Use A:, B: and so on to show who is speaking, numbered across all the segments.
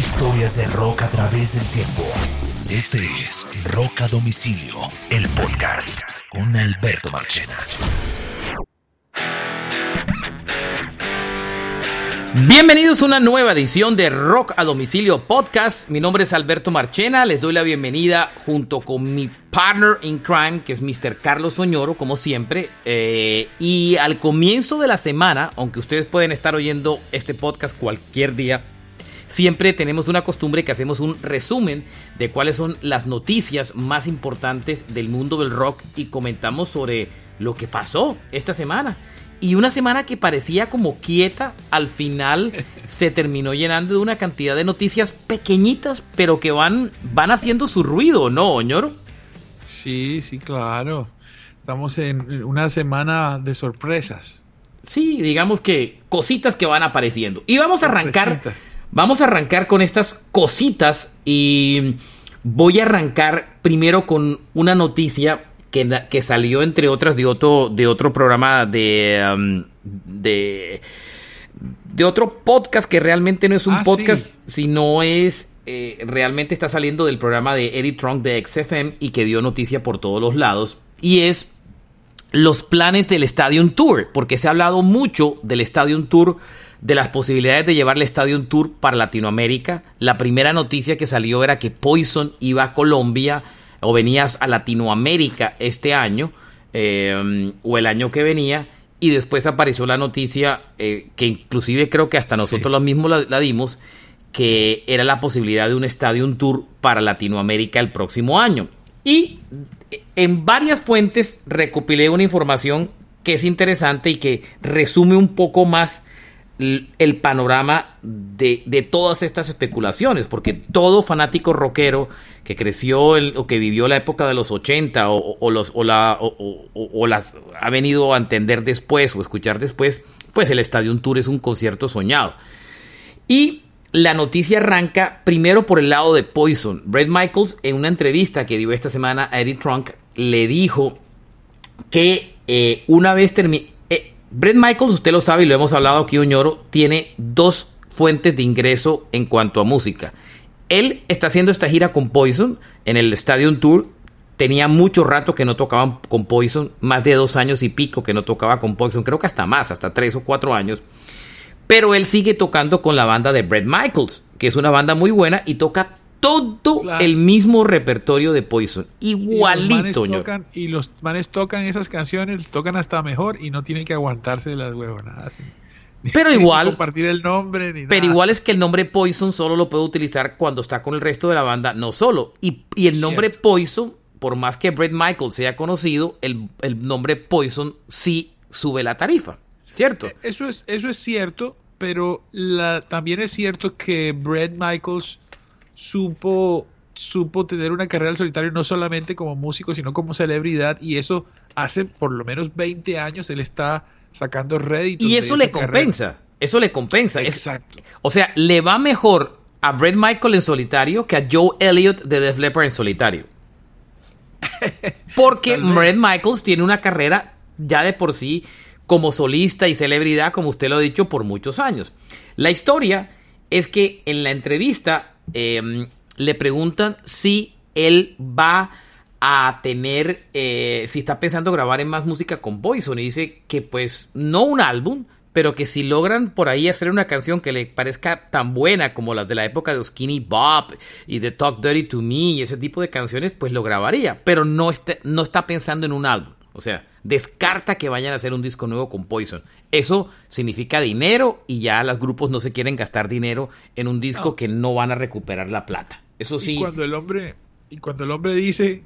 A: Historias de rock a través del tiempo. Este es Rock a Domicilio, el podcast con Alberto Marchena.
B: Bienvenidos a una nueva edición de Rock a Domicilio Podcast. Mi nombre es Alberto Marchena. Les doy la bienvenida junto con mi partner in crime, que es Mr. Carlos Soñoro, como siempre. Eh, y al comienzo de la semana, aunque ustedes pueden estar oyendo este podcast cualquier día, siempre tenemos una costumbre que hacemos un resumen de cuáles son las noticias más importantes del mundo del rock y comentamos sobre lo que pasó esta semana. Y una semana que parecía como quieta, al final se terminó llenando de una cantidad de noticias pequeñitas, pero que van, van haciendo su ruido, ¿no, Oñoro?
C: Sí, sí, claro. Estamos en una semana de sorpresas.
B: Sí, digamos que cositas que van apareciendo. Y vamos a arrancar. Vamos a arrancar con estas cositas. Y voy a arrancar primero con una noticia que, salió entre otras de otro, de otro programa de, um, de, de otro podcast que realmente no es un ah, podcast, sino es eh, realmente está saliendo del programa de Eddie Trunk de XFM y que dio noticia por todos los lados. Y es los planes del Stadium Tour, porque se ha hablado mucho del Stadium Tour, de las posibilidades de llevar el Stadium Tour para Latinoamérica. La primera noticia que salió era que Poison iba a Colombia o venías a Latinoamérica este año eh, o el año que venía y después apareció la noticia eh, que inclusive creo que hasta nosotros lo mismo la, dimos que era la posibilidad de un estadio tour para Latinoamérica el próximo año y en varias fuentes recopilé una información que es interesante y que resume un poco más el panorama de, todas estas especulaciones, porque todo fanático rockero que creció o que vivió la época de los 80 o, o, la, o, las ha venido a entender después o escuchar después, pues el Estadio Tour es un concierto soñado. Y la noticia arranca primero por el lado de Poison. Brett Michaels, en una entrevista que dio esta semana a Eddie Trunk, le dijo que eh, una vez terminó Brett Michaels, usted lo sabe y lo hemos hablado aquí, Oñoro, tiene dos fuentes de ingreso en cuanto a música. Él está haciendo esta gira con Poison en el Stadium Tour. Tenía mucho rato que no tocaban con Poison, más de dos años y pico que no tocaba con Poison, creo que hasta más, hasta tres o cuatro años. Pero él sigue tocando con la banda de Brett Michaels, que es una banda muy buena y toca todo el mismo repertorio de Poison. Igualito.
C: Y los, manes tocan esas canciones, tocan hasta mejor y no tienen que aguantarse de las huevonadas.
B: Pero igual.
C: compartir el nombre ni
B: Pero igual es que el nombre Poison solo lo puede utilizar cuando está con el resto de la banda, no solo. Y, el nombre Poison, por más que Brett Michael sea conocido, el, nombre Poison sí sube la tarifa. ¿Cierto? E,
C: eso es, eso es cierto, pero la, también es cierto que Brett Michaels supo, supo tener una carrera al solitario no solamente como músico, sino como celebridad, y eso hace por lo menos 20 años él está sacando réditos.
B: Y eso le compensa, eso le compensa.
C: Exacto.
B: o sea, le va mejor a Brett Michael en solitario que a Joe Elliott de Def Leppard en solitario. Porque Brett Michaels tiene una carrera ya de por sí como solista y celebridad, como usted lo ha dicho, por muchos años. La historia es que en la entrevista Em, le preguntan si él va a tener, eh, si está pensando grabar en más música con Poison y dice que pues no un álbum, pero que si logran por ahí hacer una canción que le parezca tan buena como las de la época de Skinny Bob y de Talk Dirty to Me y ese tipo de canciones, pues lo grabaría, pero no está, no está pensando en un álbum. O sea, descarta que vayan a hacer un disco nuevo con Poison. Eso significa dinero y ya los grupos no se quieren gastar dinero en un disco que no van a recuperar la plata. Eso sí.
C: Y cuando el hombre y cuando el hombre dice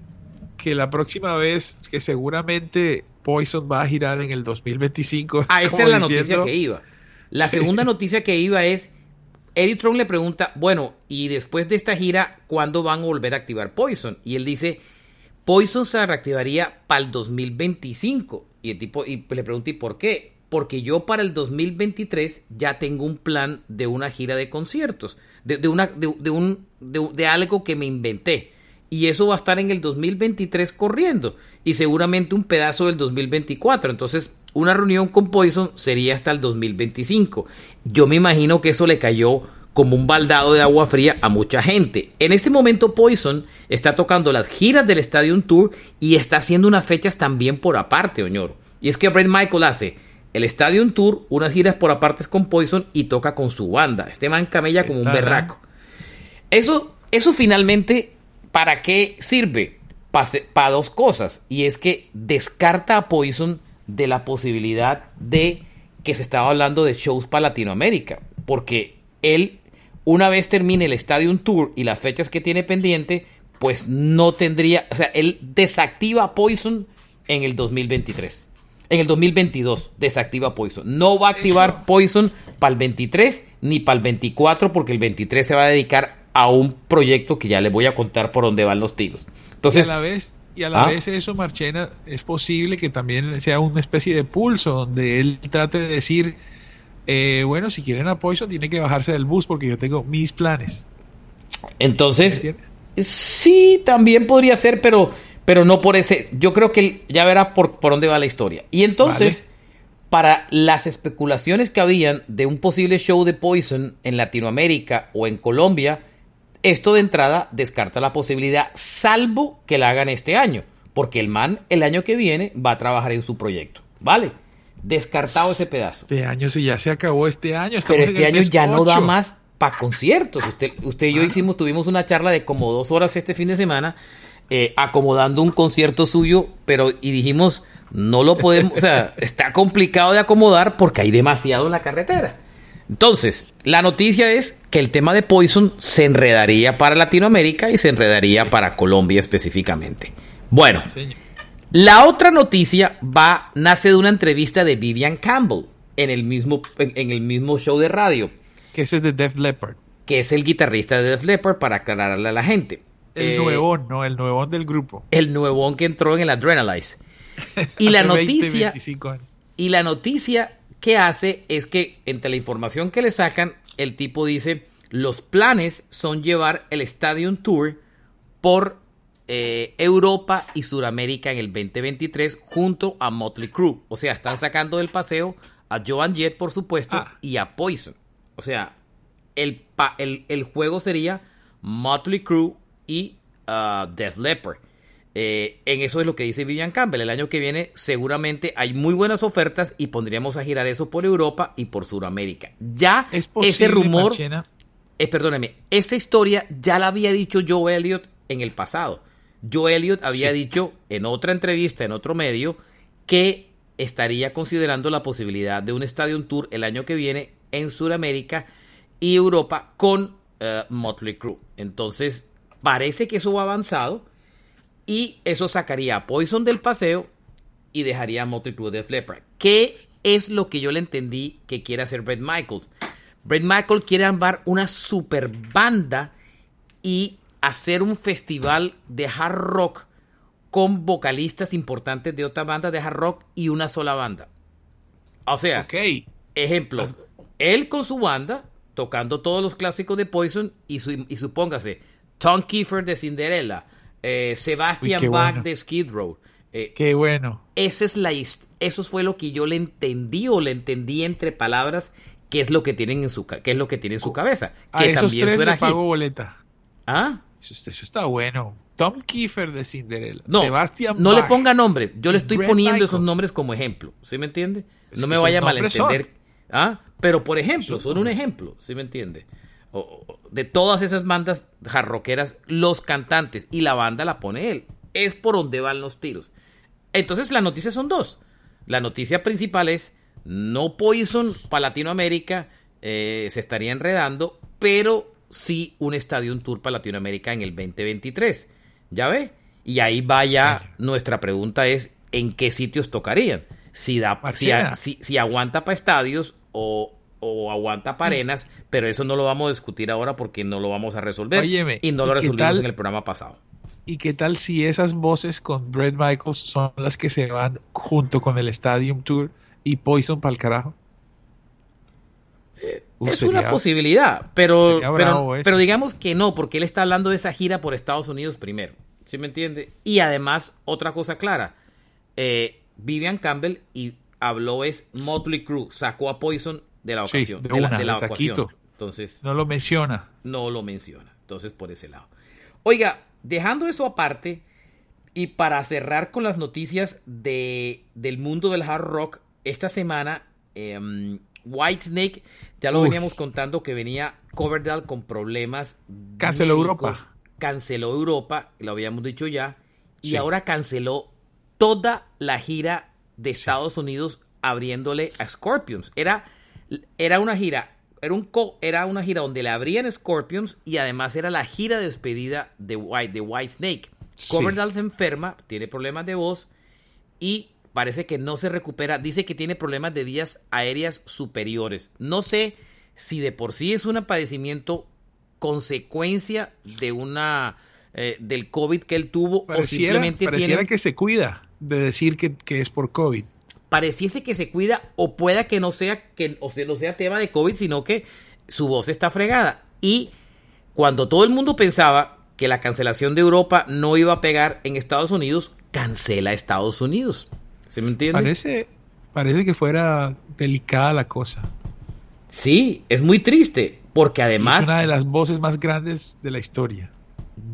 C: que la próxima vez que seguramente Poison va a girar en el 2025.
B: Ah, esa es la noticia que iba. La segunda noticia que iba es Eddie Trump le pregunta, bueno, y después de esta gira, ¿cuándo van a volver a activar Poison? Y él dice, Poison se reactivaría para el 2025. Y el tipo y le pregunté, ¿y por qué? Porque yo para el 2023 ya tengo un plan de una gira de conciertos, de, una, de, un, de, algo que me inventé. Y eso va a estar en el 2023 corriendo. Y seguramente un pedazo del 2024. Entonces, una reunión con Poison sería hasta el 2025. Yo me imagino que eso le cayó como un baldado de agua fría a mucha gente. En este momento Poison está tocando las giras del Stadium Tour y está haciendo unas fechas también por aparte, Oñoro. Y es que Brett Michael hace el Stadium Tour, unas giras por apartes con Poison y toca con su banda. Este man camella como un berraco. Eso, eso finalmente, ¿para qué sirve? Para dos cosas. Y es que descarta a Poison de la posibilidad de que se estaba hablando de shows para Latinoamérica. Porque él una vez termine el Stadium Tour y las fechas que tiene pendiente, pues no tendría, o sea, él desactiva Poison en el 2023. En el 2022 desactiva Poison. No va a activar Poison para el 23 ni para el 24 porque el 23 se va a dedicar a un proyecto que ya les voy a contar por dónde van los tiros. Entonces,
C: y a la vez, y a la ¿ah? vez eso, Marchena, es posible que también sea una especie de pulso donde él trate de decir eh, bueno, si quieren a Poison, tiene que bajarse del bus porque yo tengo mis planes.
B: Entonces, sí, también podría ser, pero, pero no por ese. Yo creo que ya verá por, por dónde va la historia. Y entonces, para las especulaciones que habían de un posible show de Poison en Latinoamérica o en Colombia, esto de entrada descarta la posibilidad, salvo que la hagan este año, porque el man el año que viene va a trabajar en su proyecto. ¿Vale? Descartado ese pedazo.
C: Este año sí ya se acabó este año.
B: Pero este año ya no da más para conciertos. Usted, usted y yo ah. hicimos, tuvimos una charla de como dos horas este fin de semana, eh, acomodando un concierto suyo, pero y dijimos, no lo podemos, o sea, está complicado de acomodar porque hay demasiado en la carretera. Entonces, la noticia es que el tema de Poison se enredaría para Latinoamérica y se enredaría para Colombia específicamente. Bueno, la otra noticia va, nace de una entrevista de Vivian Campbell en el mismo, en, el mismo show de radio.
C: Que es de Def Leppard.
B: Que es el guitarrista de Def Leppard para aclararle a la gente.
C: El eh, nuevón, no, el nuevón del grupo.
B: El nuevón que entró en el Adrenalize. Y la noticia. y la noticia que hace es que entre la información que le sacan, el tipo dice: los planes son llevar el Stadium Tour por eh, Europa y Sudamérica en el 2023 junto a Motley Crue. O sea, están sacando del paseo a Joan Jett, por supuesto, ah. y a Poison. O sea, el, el, juego sería Motley Crue y uh, Death Leopard. Eh, en eso es lo que dice Vivian Campbell. El año que viene seguramente hay muy buenas ofertas y pondríamos a girar eso por Europa y por Sudamérica. Ya ese rumor, eh, perdóneme, esa historia ya la había dicho Joe Elliott en el pasado. Joe Elliott había dicho en otra entrevista, en otro medio, que estaría considerando la posibilidad de un Stadium Tour el año que viene en Sudamérica y Europa con uh, Motley Crue. Entonces, parece que eso va avanzado y eso sacaría a Poison del paseo y dejaría a Motley Crue de Flipper. ¿Qué es lo que yo le entendí que quiere hacer Brett Michaels? Brett Michaels quiere armar una super banda y hacer un festival de hard rock con vocalistas importantes de otra banda de hard rock y una sola banda. O sea, ejemplo, él con su banda tocando todos los clásicos de Poison y, y supóngase Tom Kiefer de Cinderella, eh, Sebastian Bach de Skid Row.
C: Eh, qué bueno.
B: Esa es la, eso fue lo que yo le entendí o le entendí entre palabras qué es lo que tienen en su, qué es lo que tiene en su cabeza.
C: Que a también tres le pago boleta.
B: ¿Ah?
C: Eso, está bueno. Tom Kiefer de Cinderella.
B: No, Sebastian no le ponga nombres. Yo le estoy poniendo esos nombres como ejemplo. ¿Sí me entiende? no me vaya a malentender. ¿Ah? Pero por ejemplo, son un ejemplo. ¿Sí me entiende? de todas esas bandas jarroqueras, los cantantes y la banda la pone él. Es por donde van los tiros. Entonces las noticias son dos. La noticia principal es no Poison para Latinoamérica eh, se estaría enredando, pero sí un estadio, un tour para Latinoamérica en el 2023. ¿Ya ve? Y ahí vaya, nuestra pregunta es, ¿en qué sitios tocarían? Si, da, si, si, aguanta para estadios o, aguanta para arenas, pero eso no lo vamos a discutir ahora porque no lo vamos a resolver. y no lo resolvimos en el programa pasado.
C: ¿Y qué tal si esas voces con Brett Michaels son las que se van junto con el Stadium Tour y Poison para el carajo?
B: Es una posibilidad, pero, pero, digamos que no, porque él está hablando de esa gira por Estados Unidos primero. ¿Sí me entiende? Y además, otra cosa clara, eh, Vivian Campbell y habló es Motley Crue, sacó a Poison de la ocasión, de, la, Entonces.
C: No lo menciona.
B: No lo menciona. Entonces, por ese lado. Oiga, dejando eso aparte, y para cerrar con las noticias de, del mundo del hard rock, esta semana eh, Whitesnake, ya lo veníamos contando que venía Coverdale con problemas.
C: Canceló Europa.
B: Canceló Europa, lo habíamos dicho ya, y ahora canceló toda la gira de Estados Unidos abriéndole a Scorpions. Era, era una gira, era, un era una gira donde le abrían Scorpions y además era la gira de despedida de White, de Whitesnake. Coverdale se enferma, tiene problemas de voz y parece que no se recupera. Dice que tiene problemas de vías aéreas superiores. No sé si de por sí es un padecimiento consecuencia de una eh, del COVID que él tuvo
C: o simplemente pareciera que se cuida de decir que, es por COVID.
B: Pareciese que se cuida o pueda que no sea que o sea, no sea tema de COVID, sino que su voz está fregada. Y cuando todo el mundo pensaba que la cancelación de Europa no iba a pegar en Estados Unidos, cancela Estados Unidos. ¿Se me entiende?
C: Parece, parece que fuera delicada la cosa.
B: Sí, es muy triste, porque además...
C: Es una de las voces más grandes de la historia.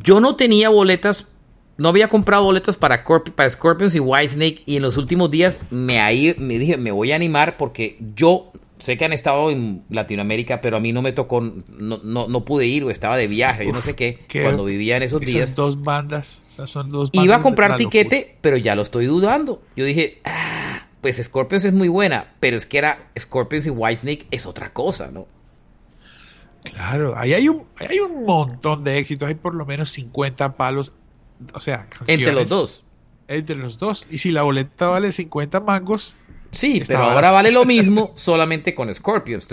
B: Yo no tenía boletas, no había comprado boletas para, para Scorpions y Whitesnake, y en los últimos días me, ahí, me dije, me voy a animar porque yo sé que han estado en Latinoamérica, pero a mí no me tocó, no, no, pude ir o estaba de viaje, yo no sé qué, cuando vivía en esos días.
C: dos bandas, son dos
B: Iba a comprar tiquete, pero ya lo estoy dudando. Yo dije, ah, pues Scorpions es muy buena, pero es que era Scorpions y Whitesnake es otra cosa, ¿no?
C: Claro, ahí hay un, hay un montón de éxitos, hay por lo menos 50 palos, o sea,
B: canciones. Entre los dos.
C: Entre los dos. Y si la boleta vale 50 mangos,
B: Sí, pero ahora vale lo mismo solamente con Scorpions.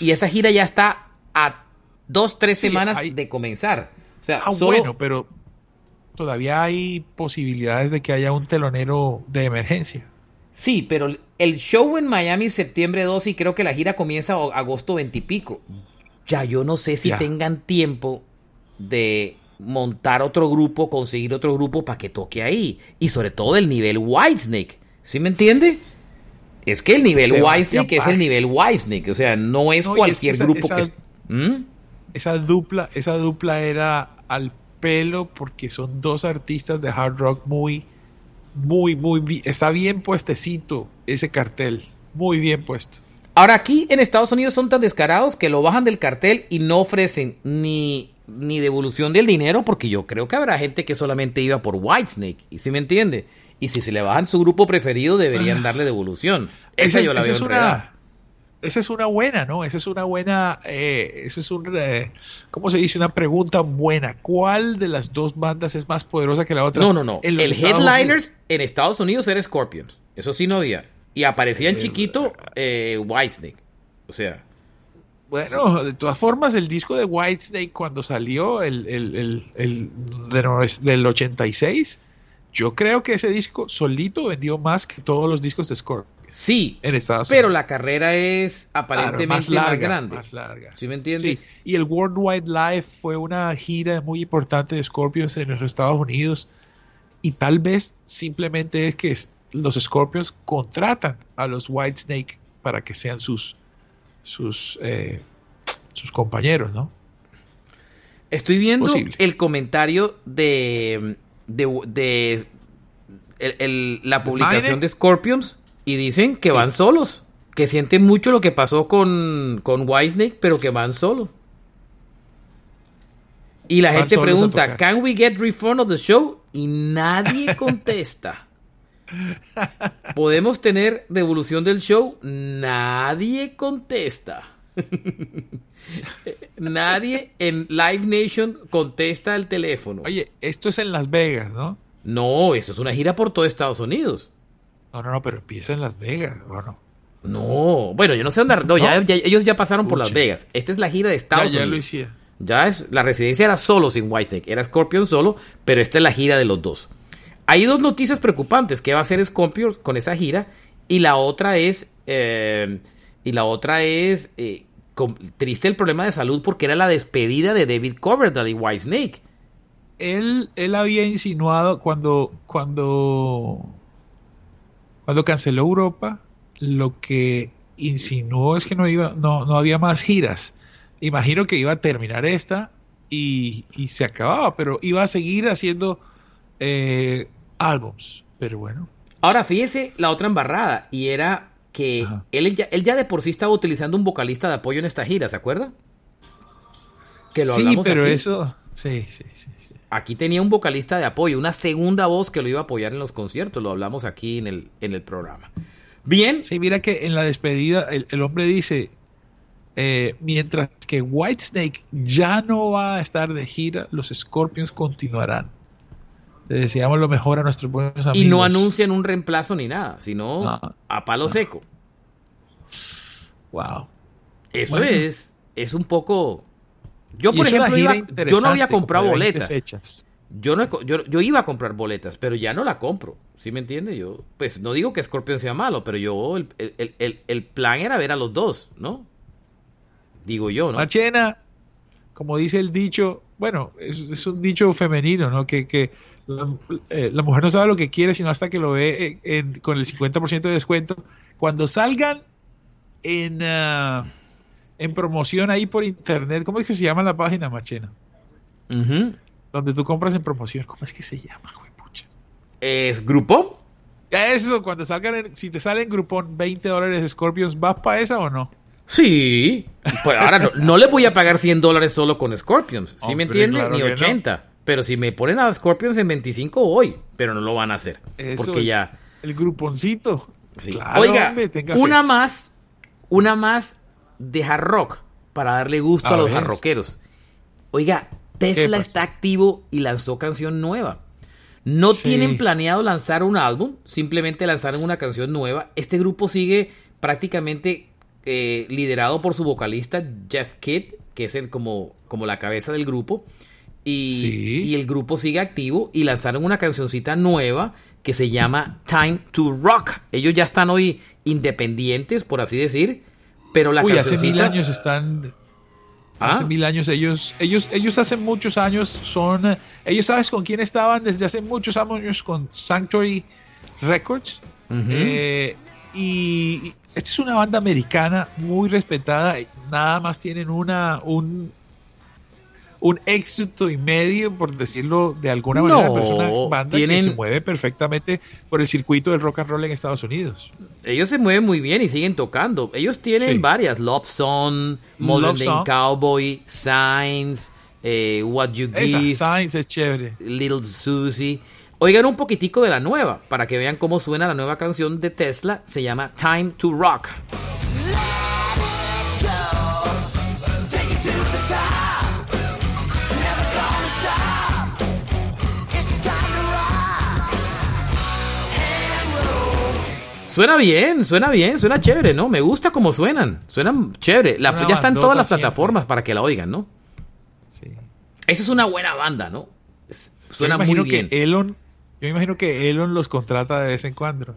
B: y esa gira ya está a dos, tres semanas de comenzar. O sea,
C: ah, bueno, pero todavía hay posibilidades de que haya un telonero de emergencia.
B: Sí, pero el show en Miami septiembre 2 y creo que la gira comienza agosto 20 y pico. Ya yo no sé si tengan tiempo de montar otro grupo, conseguir otro grupo para que toque ahí. Y sobre todo el nivel Whitesnake. ¿Sí me entiende? Es que el nivel Wisnik es el nivel Wisnik, o sea, no es cualquier grupo que...
C: ¿Mm? Esa dupla, esa dupla era al pelo porque son dos artistas de hard rock muy, muy, muy... Está bien puestecito ese cartel, muy bien puesto.
B: Ahora aquí en Estados Unidos son tan descarados que lo bajan del cartel y no ofrecen ni, ni devolución del dinero porque yo creo que habrá gente que solamente iba por Whitesnake, ¿y si me entiende? Y si se le bajan su grupo preferido, deberían ah. darle devolución. Esa, yo la veo
C: es una, Esa es una buena, ¿no? Esa es una buena. Eh, esa es un. Eh, ¿Cómo se dice? Una pregunta buena. ¿Cuál de las dos bandas es más poderosa que la otra?
B: No, no, no. El Headliners en Estados Unidos era Scorpions. Eso sí no había. Y aparecía en chiquito eh, Whitesnake. O sea.
C: Bueno, de todas formas, el disco de Whitesnake cuando salió, el, el, el, el del 86 yo creo que ese disco solito vendió más que todos los discos de Scorpions.
B: Sí, en Estados pero la carrera es aparentemente más, grande.
C: Más larga.
B: ¿Sí me entiendes? Sí.
C: Y el Worldwide Live fue una gira muy importante de Scorpions en los Estados Unidos. Y tal vez simplemente es que los Scorpions contratan a los Whitesnake para que sean sus, sus, eh, sus compañeros, ¿no?
B: Estoy viendo el comentario de de, la publicación de Scorpions y dicen que van solos, que sienten mucho lo que pasó con, con Whitesnake, pero que van solos. Y la gente pregunta, ¿Can we get refund of the show? Y nadie contesta. ¿Podemos tener devolución del show? Nadie contesta. Nadie en Live Nation contesta el teléfono.
C: Oye, esto es en Las Vegas, ¿no?
B: No, eso es una gira por todo Estados Unidos.
C: No, no, no, pero empieza en Las Vegas, ¿o no?
B: No, bueno, yo no sé dónde. No, Ya, ellos ya pasaron por Las Vegas. Esta es la gira de Estados Unidos.
C: Ya lo hicieron.
B: Ya es, la residencia era solo sin Whitesnake, era Scorpion solo, pero esta es la gira de los dos. Hay dos noticias preocupantes que va a hacer Scorpion con esa gira y la otra es eh, y la otra es eh, triste el problema de salud porque era la despedida de David Coverdale y Whitesnake.
C: Él, él había insinuado cuando, cuando, cuando canceló Europa, lo que insinuó es que no, iba, no, no había más giras. imagino que iba a terminar esta y, y se acababa, pero iba a seguir haciendo eh, álbums. Pero bueno.
B: Ahora fíjese la otra embarrada y era que él ya, él ya de por sí estaba utilizando un vocalista de apoyo en esta gira, ¿se acuerda?
C: Que lo sí, pero eso, sí, sí, sí,
B: Aquí tenía un vocalista de apoyo, una segunda voz que lo iba a apoyar en los conciertos, lo hablamos aquí en el, en el programa. Bien.
C: Sí, mira que en la despedida el, hombre dice, eh, mientras que Whitesnake ya no va a estar de gira, los Scorpions continuarán. Le deseamos lo mejor a nuestros buenos amigos.
B: Y no anuncian un reemplazo ni nada, sino a palo seco.
C: Wow.
B: Eso es, es un poco. Yo, por ejemplo, yo no había comprado boletas. Yo, no, yo, iba a comprar boletas, pero ya no la compro. ¿Sí me entiende? Yo, pues no digo que Scorpion sea malo, pero yo, el, plan era ver a los dos, ¿no? Digo yo, ¿no?
C: Machena, como dice el dicho, bueno, es, un dicho femenino, ¿no? Que, que eh, la, mujer no sabe lo que quiere, sino hasta que lo ve con el 50% de descuento. Cuando salgan en, ah, en promoción ahí por internet, ¿cómo es que se llama la página, Machena? Donde tú compras en promoción, ¿cómo es que se llama, güey, pucha?
B: ¿Es Groupon?
C: Eso, cuando salgan, si te sale en Groupon 20 dólares Scorpions, ¿vas para esa o no?
B: Sí, pues ahora no, le voy a pagar 100 dólares solo con Scorpions, ¿sí me entiende? Ni 80. Pero si me ponen a Scorpions en 25 hoy, pero no lo van a hacer. porque ya...
C: El gruponcito.
B: Oiga, una más, una más de hard rock para darle gusto a, los jarroqueros. Oiga, Tesla está activo y lanzó canción nueva. No tienen planeado lanzar un álbum, simplemente lanzaron una canción nueva. Este grupo sigue prácticamente eh, liderado por su vocalista Jeff Kidd, que es el como, como la cabeza del grupo. Y, el grupo sigue activo y lanzaron una cancioncita nueva que se llama Time to Rock. Ellos ya están hoy independientes, por así decir, pero la
C: Uy, hace mil años están... Hace ¿Ah? mil años ellos, ellos, ellos hace muchos años son, ellos sabes con quién estaban desde hace muchos años con Sanctuary Records. Eh, y esta es una banda americana muy respetada. Nada más tienen una, un, un éxito y medio, por decirlo de alguna manera, pero es una banda que se mueve perfectamente por el circuito del rock and roll en Estados Unidos.
B: Ellos se mueven muy bien y siguen tocando. Ellos tienen varias, Love Song, Modern Day Cowboy, Signs, eh, What You Give,
C: Signs es chévere.
B: Little Susie. Oigan un poquitico de la nueva, para que vean cómo suena la nueva canción de Tesla, se llama Time to Rock. Suena bien, suena bien, suena chévere, ¿no? Me gusta cómo suenan, suenan chévere. La, ya están todas las plataformas para que la oigan, ¿no? Sí. Esa es una buena banda, ¿no? Suena muy bien.
C: Que Elon, yo imagino que Elon los contrata de vez en cuando.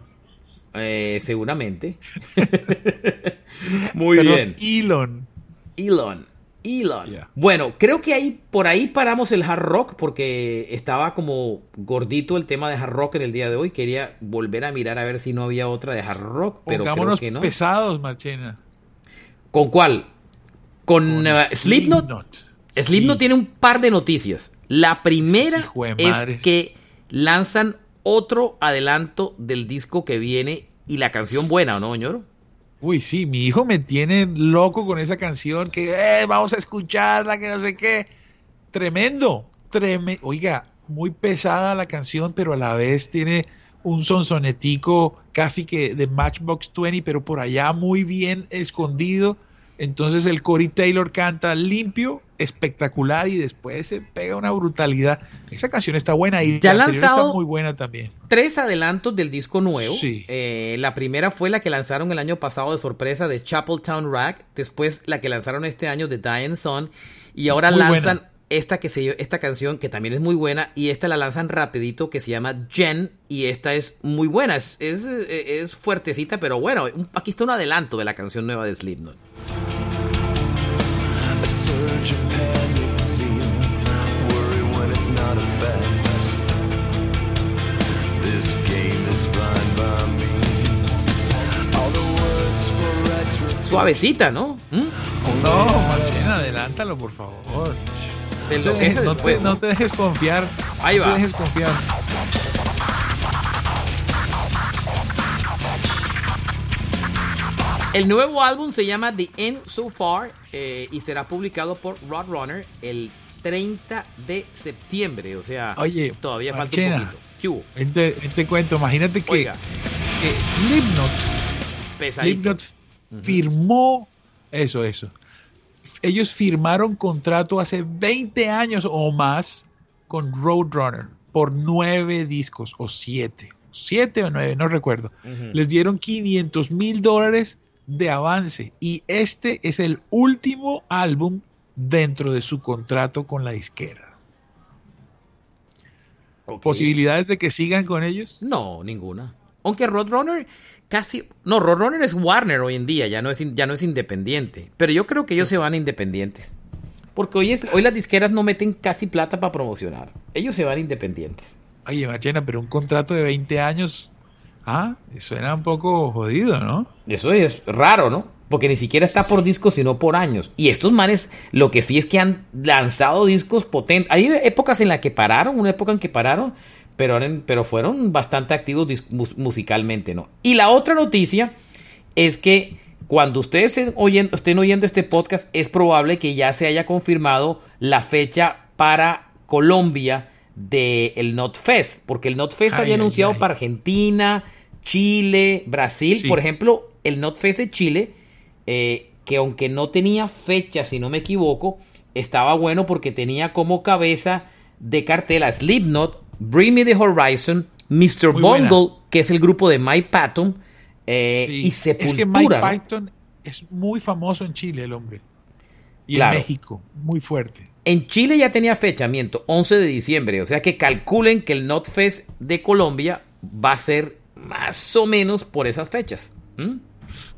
B: Eh, seguramente. muy bien.
C: Elon.
B: Elon. Elon. Bueno, creo que ahí por ahí paramos el hard rock porque estaba como gordito el tema de hard rock en el día de hoy. Quería volver a mirar a ver si no había otra de hard rock, pero creo que no.
C: pesados, Marchena.
B: ¿Con cuál? Con, uh, Slipknot. Slipknot tiene un par de noticias. La primera es que lanzan otro adelanto del disco que viene y la canción buena, ¿o no, señor?
C: Uy, sí, mi hijo me tiene loco con esa canción, que eh, vamos a escucharla, que no sé qué. Tremendo, tremendo. Oiga, muy pesada la canción, pero a la vez tiene un sonsonetico casi que de Matchbox 20, pero por allá muy bien escondido. Entonces el Corey Taylor canta limpio, espectacular y después se pega una brutalidad. Esa canción está buena y
B: ya la lanzado
C: está muy buena también.
B: Tres adelantos del disco nuevo. Sí. Eh, la primera fue la que lanzaron el año pasado de sorpresa de Chapeltown Rack, después la que lanzaron este año de Diane Son y ahora lanzan esta que se esta canción que también es muy buena y esta la lanzan rapidito que se llama Jen y esta es muy buena, es, es, fuertecita pero bueno, aquí está un adelanto de la canción nueva de Slipknot. Suavecita, ¿no?
C: ¿Mm? No, adelántalo, por favor.
B: Se
C: No te, no, te,
B: ¿no?
C: no te dejes confiar.
B: Ahí
C: no
B: va.
C: te dejes confiar.
B: El nuevo álbum se llama The End So Far eh, y será publicado por Roadrunner el 30 de septiembre. O sea,
C: Oye,
B: todavía falta
C: Marchena.
B: un poquito. ¿Qué hubo?
C: Cuento, imagínate que,
B: Oiga,
C: que Slipknot,
B: pesadito.
C: Slipknot firmó eso, eso. Ellos firmaron contrato hace 20 años o más con Roadrunner por nueve discos o siete, siete o nueve, no recuerdo. Les dieron 500 mil dólares de avance y este es el último álbum dentro de su contrato con la disquera. ¿Posibilidades de que sigan con ellos?
B: No, ninguna. Aunque Roadrunner casi... No, Roadrunner es Warner hoy en día, ya no es, ya no es independiente. Pero yo creo que ellos se van independientes. Porque hoy, es, hoy las disqueras no meten casi plata para promocionar. Ellos se van independientes.
C: Oye, Marchena, pero un contrato de 20 años, ah, suena un poco jodido, ¿no?
B: Eso es raro, ¿no? Porque ni siquiera está por discos, sino por años. Y estos manes, lo que sí es que han lanzado discos potentes. Hay épocas en las que pararon, una época en que pararon, pero, pero fueron bastante activos musicalmente, ¿no? Y la otra noticia es que cuando ustedes estén oyendo, estén oyendo este podcast, es probable que ya se haya confirmado la fecha para Colombia del Not Fest, porque el Not Fest
C: Ay,
B: había
C: ay,
B: anunciado
C: ay.
B: para Argentina, Chile, Brasil,
C: Sí.
B: por ejemplo, el Not Fest de Chile, eh, que aunque no tenía fecha, si no me equivoco, estaba bueno porque tenía como cabeza de cartel a Slipknot, Bring Me the Horizon, Mr.
C: Muy buena.
B: Bungle, que es el grupo de Mike Patton, eh,
C: Sí.
B: y Sepultura.
C: Es que Mike
B: ¿no?
C: Python es muy famoso en Chile, el hombre. Y
B: Claro.
C: en México, muy fuerte.
B: En Chile ya tenía fecha, miento, 11 de diciembre. O sea que calculen que el Not Fest de Colombia va a ser más o menos por esas fechas. ¿Mm?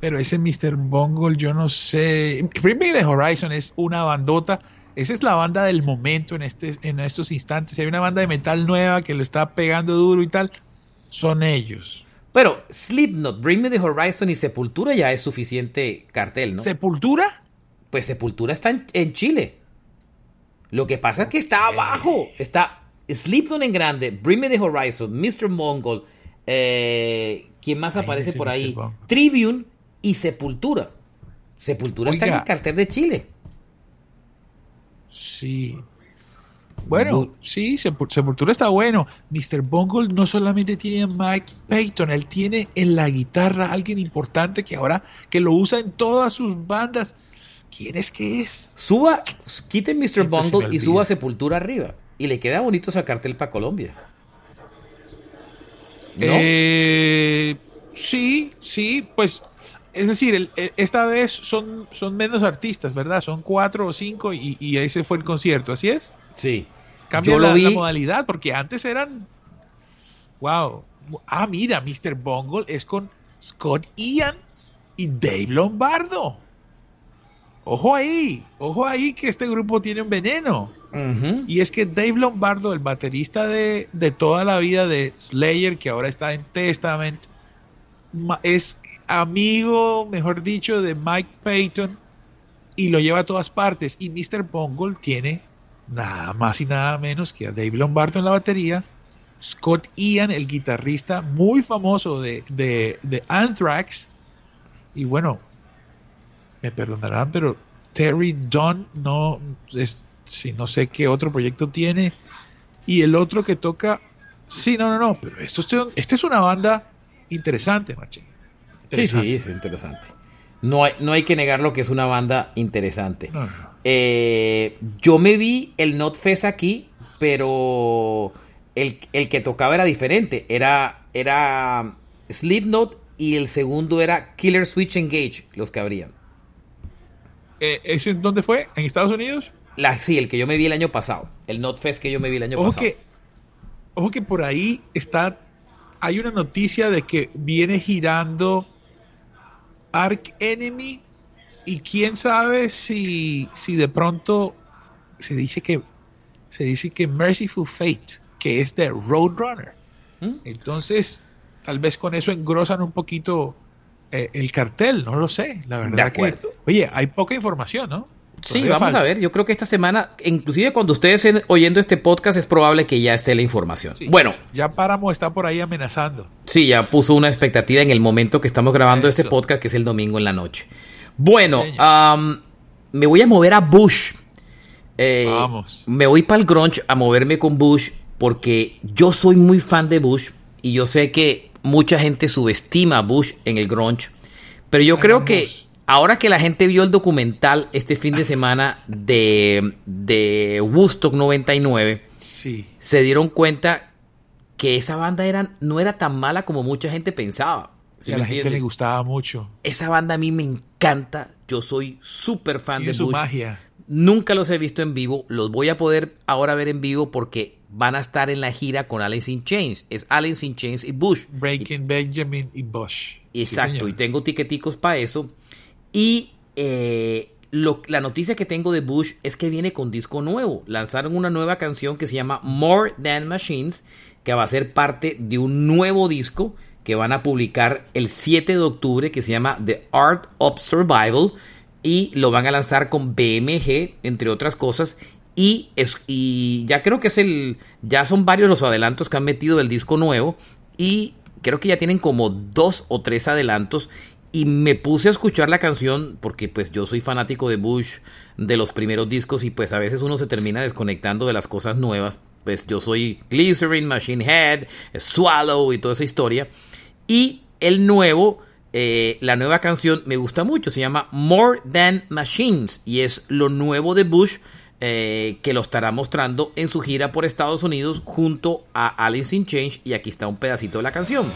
C: Pero ese Mr. Bungle, yo no sé. Bring Me the Horizon es una bandota. Esa es la banda del momento en, este, en estos instantes. Si hay una banda de metal nueva que lo está pegando duro y tal, son ellos.
B: Pero Slipknot, Bring Me the Horizon y Sepultura ya es suficiente cartel, ¿no?
C: ¿Sepultura?
B: Pues Sepultura está en, en Chile. Lo que pasa es que está abajo. Está Slipknot en grande, Bring Me the Horizon, Mr. Mongol, eh, ¿quién más aparece por ahí? Tribune y Sepultura. Sepultura está en el cartel de Chile.
C: Sí. Bueno,
B: Bu-
C: sí, Sepul- Sepultura está bueno. Mr. Bungle no solamente tiene a Mike Payton, él tiene en la guitarra a alguien importante que ahora que lo usa en todas sus bandas. ¿Quién es que es?
B: Suba, quiten Mr.
C: Siempre
B: Bungle y suba Sepultura arriba. Y le queda bonito ese cartel para Colombia. ¿No?
C: Eh, sí, sí, pues es decir, el- el- esta vez son, son menos artistas, ¿verdad? Son cuatro o cinco y, y ese fue el concierto, ¿así es?
B: sí.
C: Cambia la,
B: vi.
C: la modalidad, porque antes eran. Wow. Ah, mira, Mr. Bungle es con Scott Ian y Dave Lombardo. Ojo ahí, ojo ahí que este grupo tiene un veneno. Y es que Dave Lombardo, el baterista de, de toda la vida de Slayer, que ahora está en Testament, es amigo, mejor dicho, de Mike Payton y lo lleva a todas partes. Y Mr. Bungle tiene nada más y nada menos que a Dave Lombardo en la batería, Scott Ian, el guitarrista muy famoso de, de, de Anthrax, y bueno, me perdonarán, pero Terry Dunn no es, sí, no sé qué otro proyecto tiene. Y el otro que toca, sí, no, no, no, pero esto, es- esta es una banda interesante, Marchín.
B: Sí, sí, es interesante. No hay, no hay que negar lo que es una banda interesante.
C: No, no.
B: Eh, yo me vi el Not Fest aquí, pero el, el que tocaba era diferente. Era, era Slipknot y el segundo era Killer Switch Engage, los que abrían.
C: Eh, ¿Eso en dónde fue? ¿En Estados Unidos?
B: La, sí, el que yo me vi el año pasado. El Not Fest que yo me vi el año
C: Ojo
B: pasado.
C: que, ojo que por ahí está, hay una noticia de que viene girando Ark Enemy y quién sabe si, si de pronto se dice que se dice que Merciful Fate, que es de Roadrunner.
B: ¿Mm?
C: Entonces, tal vez con eso engrosan un poquito eh, el cartel, no lo sé, la verdad. que-
B: acuerdo.
C: oye, hay poca información, ¿no?
B: Sí, vamos a ver. Yo creo que esta semana, inclusive cuando ustedes estén oyendo este podcast, es probable que ya esté la información. bueno.
C: Ya Páramo está por ahí amenazando.
B: Sí, ya puso una expectativa en el momento que estamos grabando este podcast, que es el domingo en la noche. Bueno, me voy a mover a Bush. Eh, vamos. Me voy para el grunge a moverme con Bush porque yo soy muy fan de Bush y yo sé que mucha gente subestima a Bush en el grunge, pero yo creo que ahora que la gente vio el documental este fin de semana de, de Woodstock 99, se dieron cuenta que esa banda era, no era tan mala como mucha gente pensaba.
C: a la gente le gustaba mucho.
B: Esa banda a mí me encanta. Yo soy súper fan de
C: su magia.
B: Nunca los he visto en vivo. Los voy a poder ahora ver en vivo porque van a estar en la gira con Alice in Chains. Es Alice in Chains y Bush.
C: Breaking Benjamin y Bush.
B: Exacto, y tengo tiqueticos para eso. Y eh, la noticia que tengo de Bush es que viene con disco nuevo. Lanzaron una nueva canción que se llama More Than Machines, que va a ser parte de un nuevo disco que van a publicar el 7 de octubre, que se llama The Art of Survival. Y lo van a lanzar con BMG, entre otras cosas. Y, es, y ya creo que es el. Ya son varios los adelantos que han metido del disco nuevo. Y creo que ya tienen como dos o tres adelantos y me puse a escuchar la canción porque pues yo soy fanático de Bush de los primeros discos y pues a veces uno se termina desconectando de las cosas nuevas. Pues yo soy Glycerin, Machine Head, Swallow y toda esa historia. Y el nuevo, eh, la nueva canción me gusta mucho, se llama More Than Machines y es lo nuevo de Bush eh, que lo estará mostrando en su gira por Estados Unidos junto a Alice in Change y aquí está un pedacito de la canción.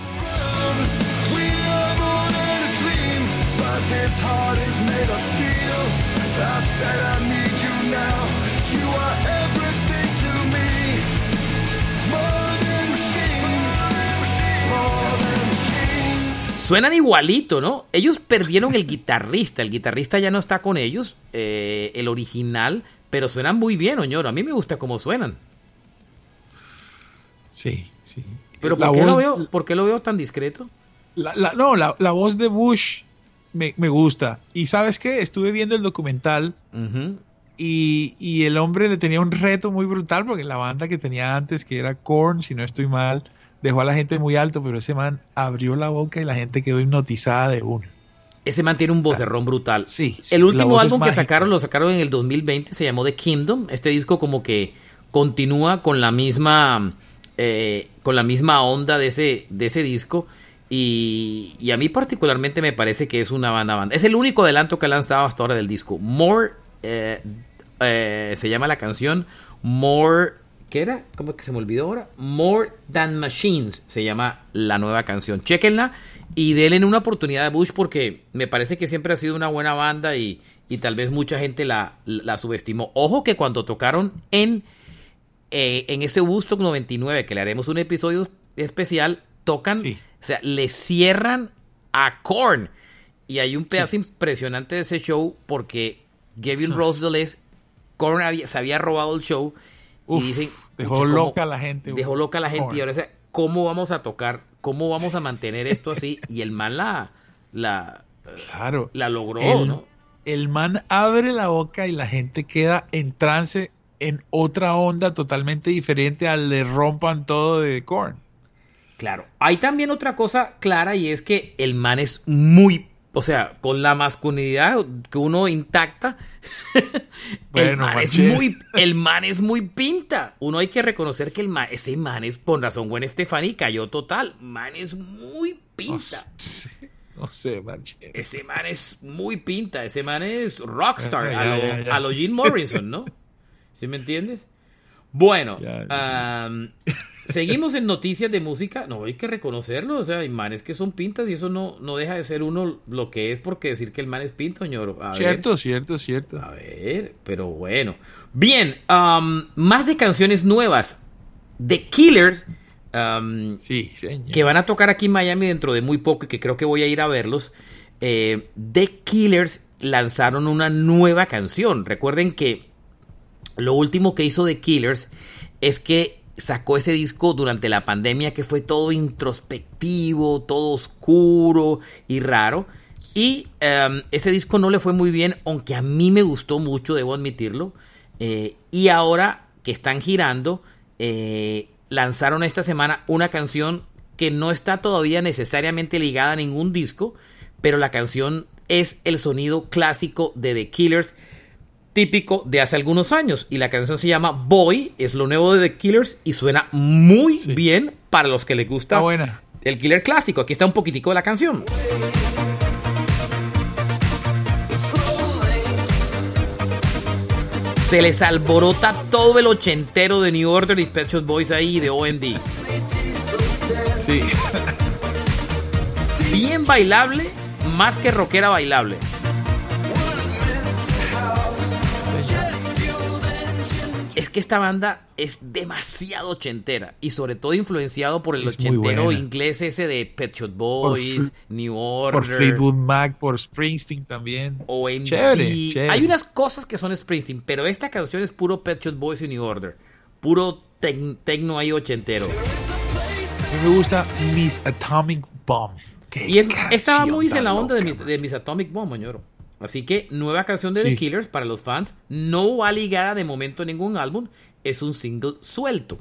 B: Suenan igualito, ¿no? Ellos perdieron el guitarrista. El guitarrista ya no está con ellos, eh, el original, pero suenan muy bien, Oñoro. A mí me gusta cómo suenan.
C: Sí, sí.
B: Pero ¿por, qué, lo veo, ¿por qué lo veo tan discreto?
C: no, la, voz de Bush me, gusta. Y sabes qué, estuve viendo el documental y, y, el hombre le tenía un reto muy brutal porque la banda que tenía antes, que era Korn, si no estoy mal, dejó a la gente muy alto, pero ese man abrió la boca y la gente quedó hipnotizada de uno.
B: Ese man tiene un vocerrón brutal.
C: Sí.
B: el último álbum que sacaron lo sacaron en el 2020, se llamó The Kingdom. Este disco como que continúa con la misma eh, con la misma onda de ese de ese disco y, y, a mí particularmente me parece que es una banda banda. Es el único adelanto que ha lanzado hasta ahora del disco. More eh, eh, se llama la canción More ¿Qué era? ¿Cómo que se me olvidó ahora? More Than Machines se llama la nueva canción. Chequenla y denle una oportunidad a Bush porque me parece que siempre ha sido una buena banda y, tal vez mucha gente la, la, subestimó. Ojo que cuando tocaron en, eh, en ese Woodstock 99, que le haremos un episodio especial, tocan, o sea, le cierran a Korn. Y hay un pedazo impresionante de ese show porque Gavin Rossdale es, Korn se había robado el show y dicen,
C: dejó loca a la gente.
B: Dejó loca a la gente. Y ahora es, ¿cómo vamos a tocar? ¿Cómo vamos a mantener esto así? Y el man la, la,
C: claro,
B: la logró, ¿no?
C: El man abre la boca y la gente queda en trance en otra onda totalmente diferente al le rompan todo de Korn.
B: Claro. Hay también otra cosa clara y es que el man es muy o sea, con la masculinidad que uno intacta, el, man es muy, el man es muy pinta. Uno hay que reconocer que el man, ese man es, por razón, buen Estefani cayó total. Man es muy pinta.
C: No sé,
B: Ese man es muy pinta. Ese man es rockstar. a, lo, Jim Morrison, ¿no? ¿Sí me entiendes? Bueno, seguimos en noticias de música. No, hay que reconocerlo. O sea, hay manes que son pintas y eso no, no deja de ser uno lo que es porque decir que el man es pinto, ñoro.
C: cierto, cierto, cierto.
B: A ver, pero bueno. Bien, más de canciones nuevas. The Killers.
C: sí,
B: Que van a tocar aquí en Miami dentro de muy poco y que creo que voy a ir a verlos. Eh, The Killers lanzaron una nueva canción. Recuerden que lo último que hizo The Killers es que sacó ese disco durante la pandemia que fue todo introspectivo, todo oscuro y raro. Y em, ese disco no le fue muy bien, aunque a mí me gustó mucho, debo admitirlo. Eh, y ahora que están girando, eh, lanzaron esta semana una canción que no está todavía necesariamente ligada a ningún disco, pero la canción es el sonido clásico de The Killers, típico de hace algunos años. Y la canción se llama Boy, es lo nuevo de The Killers y suena muy bien para los que les gusta el Killer clásico. Aquí está un poquitico de la canción. Se les alborota todo el ochentero de New Order y Pet Boys ahí de OMD.
C: Sí.
B: Bien bailable, más que rockera bailable. Que esta banda es demasiado ochentera y sobre todo influenciado por el ochentero inglés ese de Pet Shop Boys, New Order.
C: Por Fleetwood Mac, por Springsteen también.
B: O en Hay unas cosas que son Springsteen, pero esta canción es puro Pet Shop Boys y New Order. Puro tecno ahí ochentero.
C: A mí me gusta Miss Atomic Bomb.
B: Y estaba muy en la onda de Miss, de Miss Atomic Bomb, mañoro. Así que nueva canción de The Killers para los fans. No va ligada de momento a ningún álbum. Es un single suelto.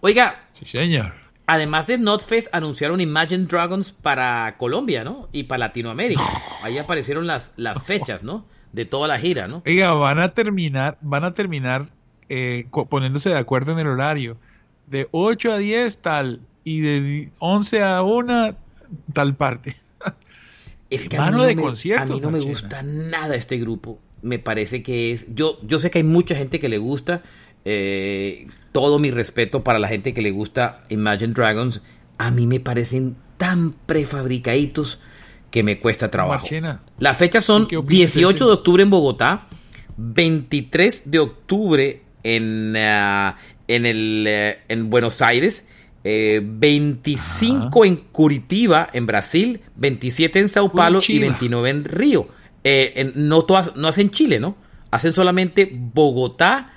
B: Oiga.
C: Sí, señor.
B: Además de Notfest, anunciaron Imagine Dragons para Colombia, ¿no? Y para Latinoamérica. Ahí aparecieron las, las fechas, ¿no? De toda la gira, ¿no?
C: Oiga, van a terminar, van a terminar eh, poniéndose de acuerdo en el horario. De 8 a 10 tal, y de 11 a 1 tal parte.
B: Es que a mí, no de me, a mí no me gusta nada este grupo. Me parece que es. Yo, yo sé que hay mucha gente que le gusta. Eh, todo mi respeto para la gente que le gusta Imagine Dragons. A mí me parecen tan prefabricaditos que me cuesta trabajo. Las fechas son 18 de octubre en Bogotá, 23 de octubre en, ah, en, el, eh, en Buenos Aires 25 eh, en Curitiba, en Brasil, 27 en Sao Paulo y 29 en Río. Eh, no, todas, no hacen Chile, ¿no? Hacen solamente Bogotá,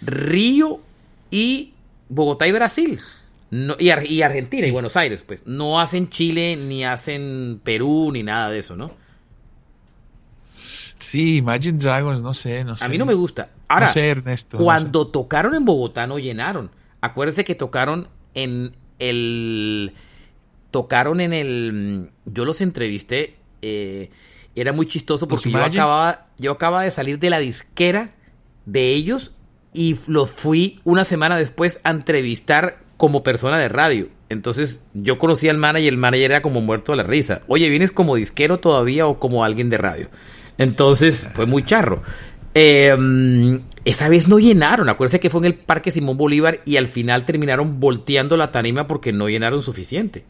B: Río y Bogotá y Brasil. y, Argentina y Buenos Aires, pues. No hacen Chile, ni hacen Perú, ni nada de eso, ¿no?
C: Sí, Imagine Dragons, no sé, no sé.
B: A mí no me gusta. Ahora, cuando tocaron en Bogotá no llenaron. Acuérdense que tocaron en el... Tocaron en el... Yo los entrevisté. Eh, era muy chistoso porque yo acababa, yo acababa de salir de la disquera de ellos y los fui una semana después a entrevistar como persona de radio. Entonces yo conocí al manager y el manager era como muerto de la risa. Oye, ¿vienes como disquero todavía o como alguien de radio? Entonces fue muy charro. Eh, esa vez no llenaron, acuérdense que fue en el Parque Simón Bolívar y al final terminaron volteando la tarima porque no llenaron suficiente.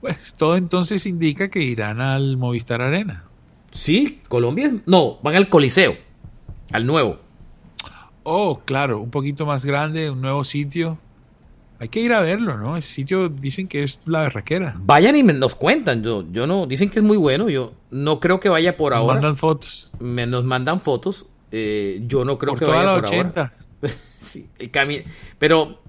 C: Pues todo entonces indica que irán al Movistar Arena.
B: Sí, Colombia. No, van al Coliseo, al nuevo.
C: Oh, claro, un poquito más grande, un nuevo sitio. Hay que ir a verlo, ¿no? Ese sitio dicen que es la berraquera.
B: Vayan y nos cuentan. Yo, yo no, dicen que es muy bueno. Yo no creo que vaya por ahora.
C: Nos mandan fotos.
B: Me, nos mandan fotos. Eh, yo no creo que vaya por 80. ahora. sí, el camino. Pero.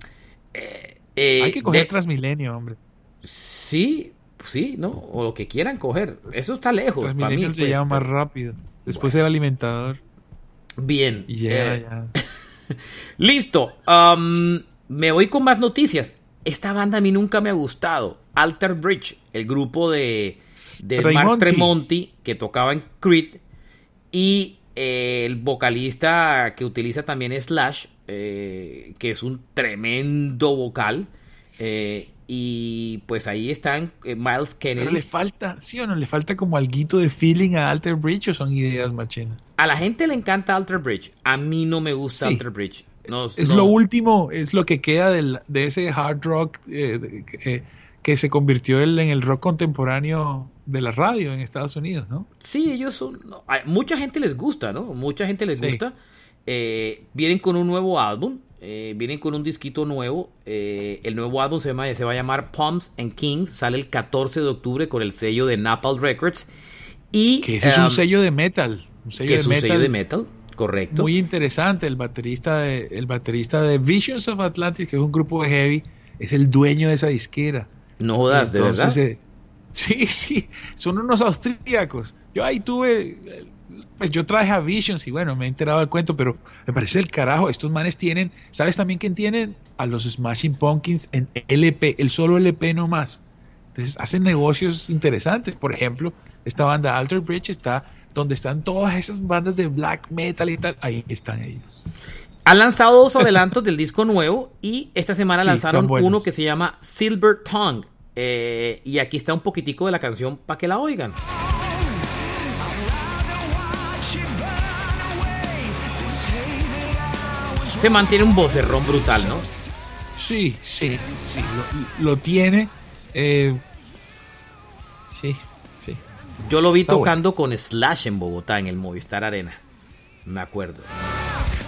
C: Eh, eh, Hay que coger Transmilenio, hombre.
B: Sí, sí, ¿no? O lo que quieran coger. Eso está lejos.
C: Transmilenio
B: para
C: mí, pues, más rápido. Después el alimentador.
B: Bien.
C: Y llega ya.
B: Listo. Um, me voy con más noticias. Esta banda a mí nunca me ha gustado. Alter Bridge, el grupo de, de Mark Tremonti que tocaba en Creed. Y eh, el vocalista que utiliza también Slash, eh, que es un tremendo vocal. Eh, y pues ahí están Miles Kennedy.
C: Pero le falta, ¿sí o no? ¿Le falta como alguito de feeling a Alter Bridge o son ideas machinas?
B: A la gente le encanta Alter Bridge. A mí no me gusta Alter Bridge
C: es lo último, es lo que queda de ese hard rock eh, eh, que se convirtió en el rock contemporáneo de la radio en Estados Unidos, ¿no?
B: Sí, ellos son... mucha gente les gusta, ¿no? Mucha gente les gusta. Eh, vienen con un nuevo álbum, vienen con un disquito nuevo. el nuevo álbum se, llama, se va a llamar Pumps and Kings, sale el 14 de octubre con el sello de Napalm Records. Y,
C: que ese es un um, sello de metal. Un sello
B: es un sello de metal Correcto.
C: Muy interesante. El baterista, de, el baterista de Visions of Atlantis, que es un grupo de heavy, es el dueño de esa disquera.
B: No jodas, de verdad.
C: Eh, Sí, sí, son unos austríacos. Yo ahí tuve, pues yo traje a Visions y bueno, me he enterado del cuento, pero me parece el carajo. Estos manes tienen, ¿sabes también quién tienen? A los Smashing Pumpkins en LP, el solo LP no más. Entonces hacen negocios interesantes. Por ejemplo, esta banda Alter Bridge está donde están todas esas bandas de black metal y tal. Ahí están ellos.
B: Han lanzado dos adelantos del disco nuevo y esta semana lanzaron uno que se llama Silver Tongue. Eh, y aquí está un poquitico de la canción para que la oigan. Se mantiene un vocerrón brutal, ¿no?
C: Sí, sí, sí, lo, tiene. Eh, sí, sí.
B: Yo lo vi tocando con Slash en Bogotá, en el Movistar Arena. Me acuerdo.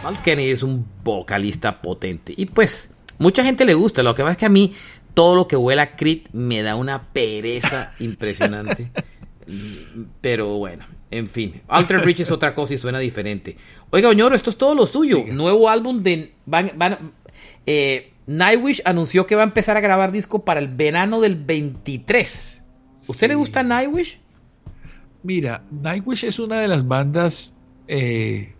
B: Miles Kennedy es un vocalista potente. Y pues, mucha gente le gusta. Lo que pasa es que a mí todo lo que huela a Crit me da una pereza impresionante. Pero bueno, en fin. Alter Bridge es otra cosa y suena diferente. Oiga, Oñoro, esto es todo lo suyo. Nuevo álbum de. Van, eh, Nightwish anunció que va a empezar a grabar disco para el verano del 23. ¿Usted le gusta Nightwish?
C: Mira, Nightwish es una de las bandas, eh,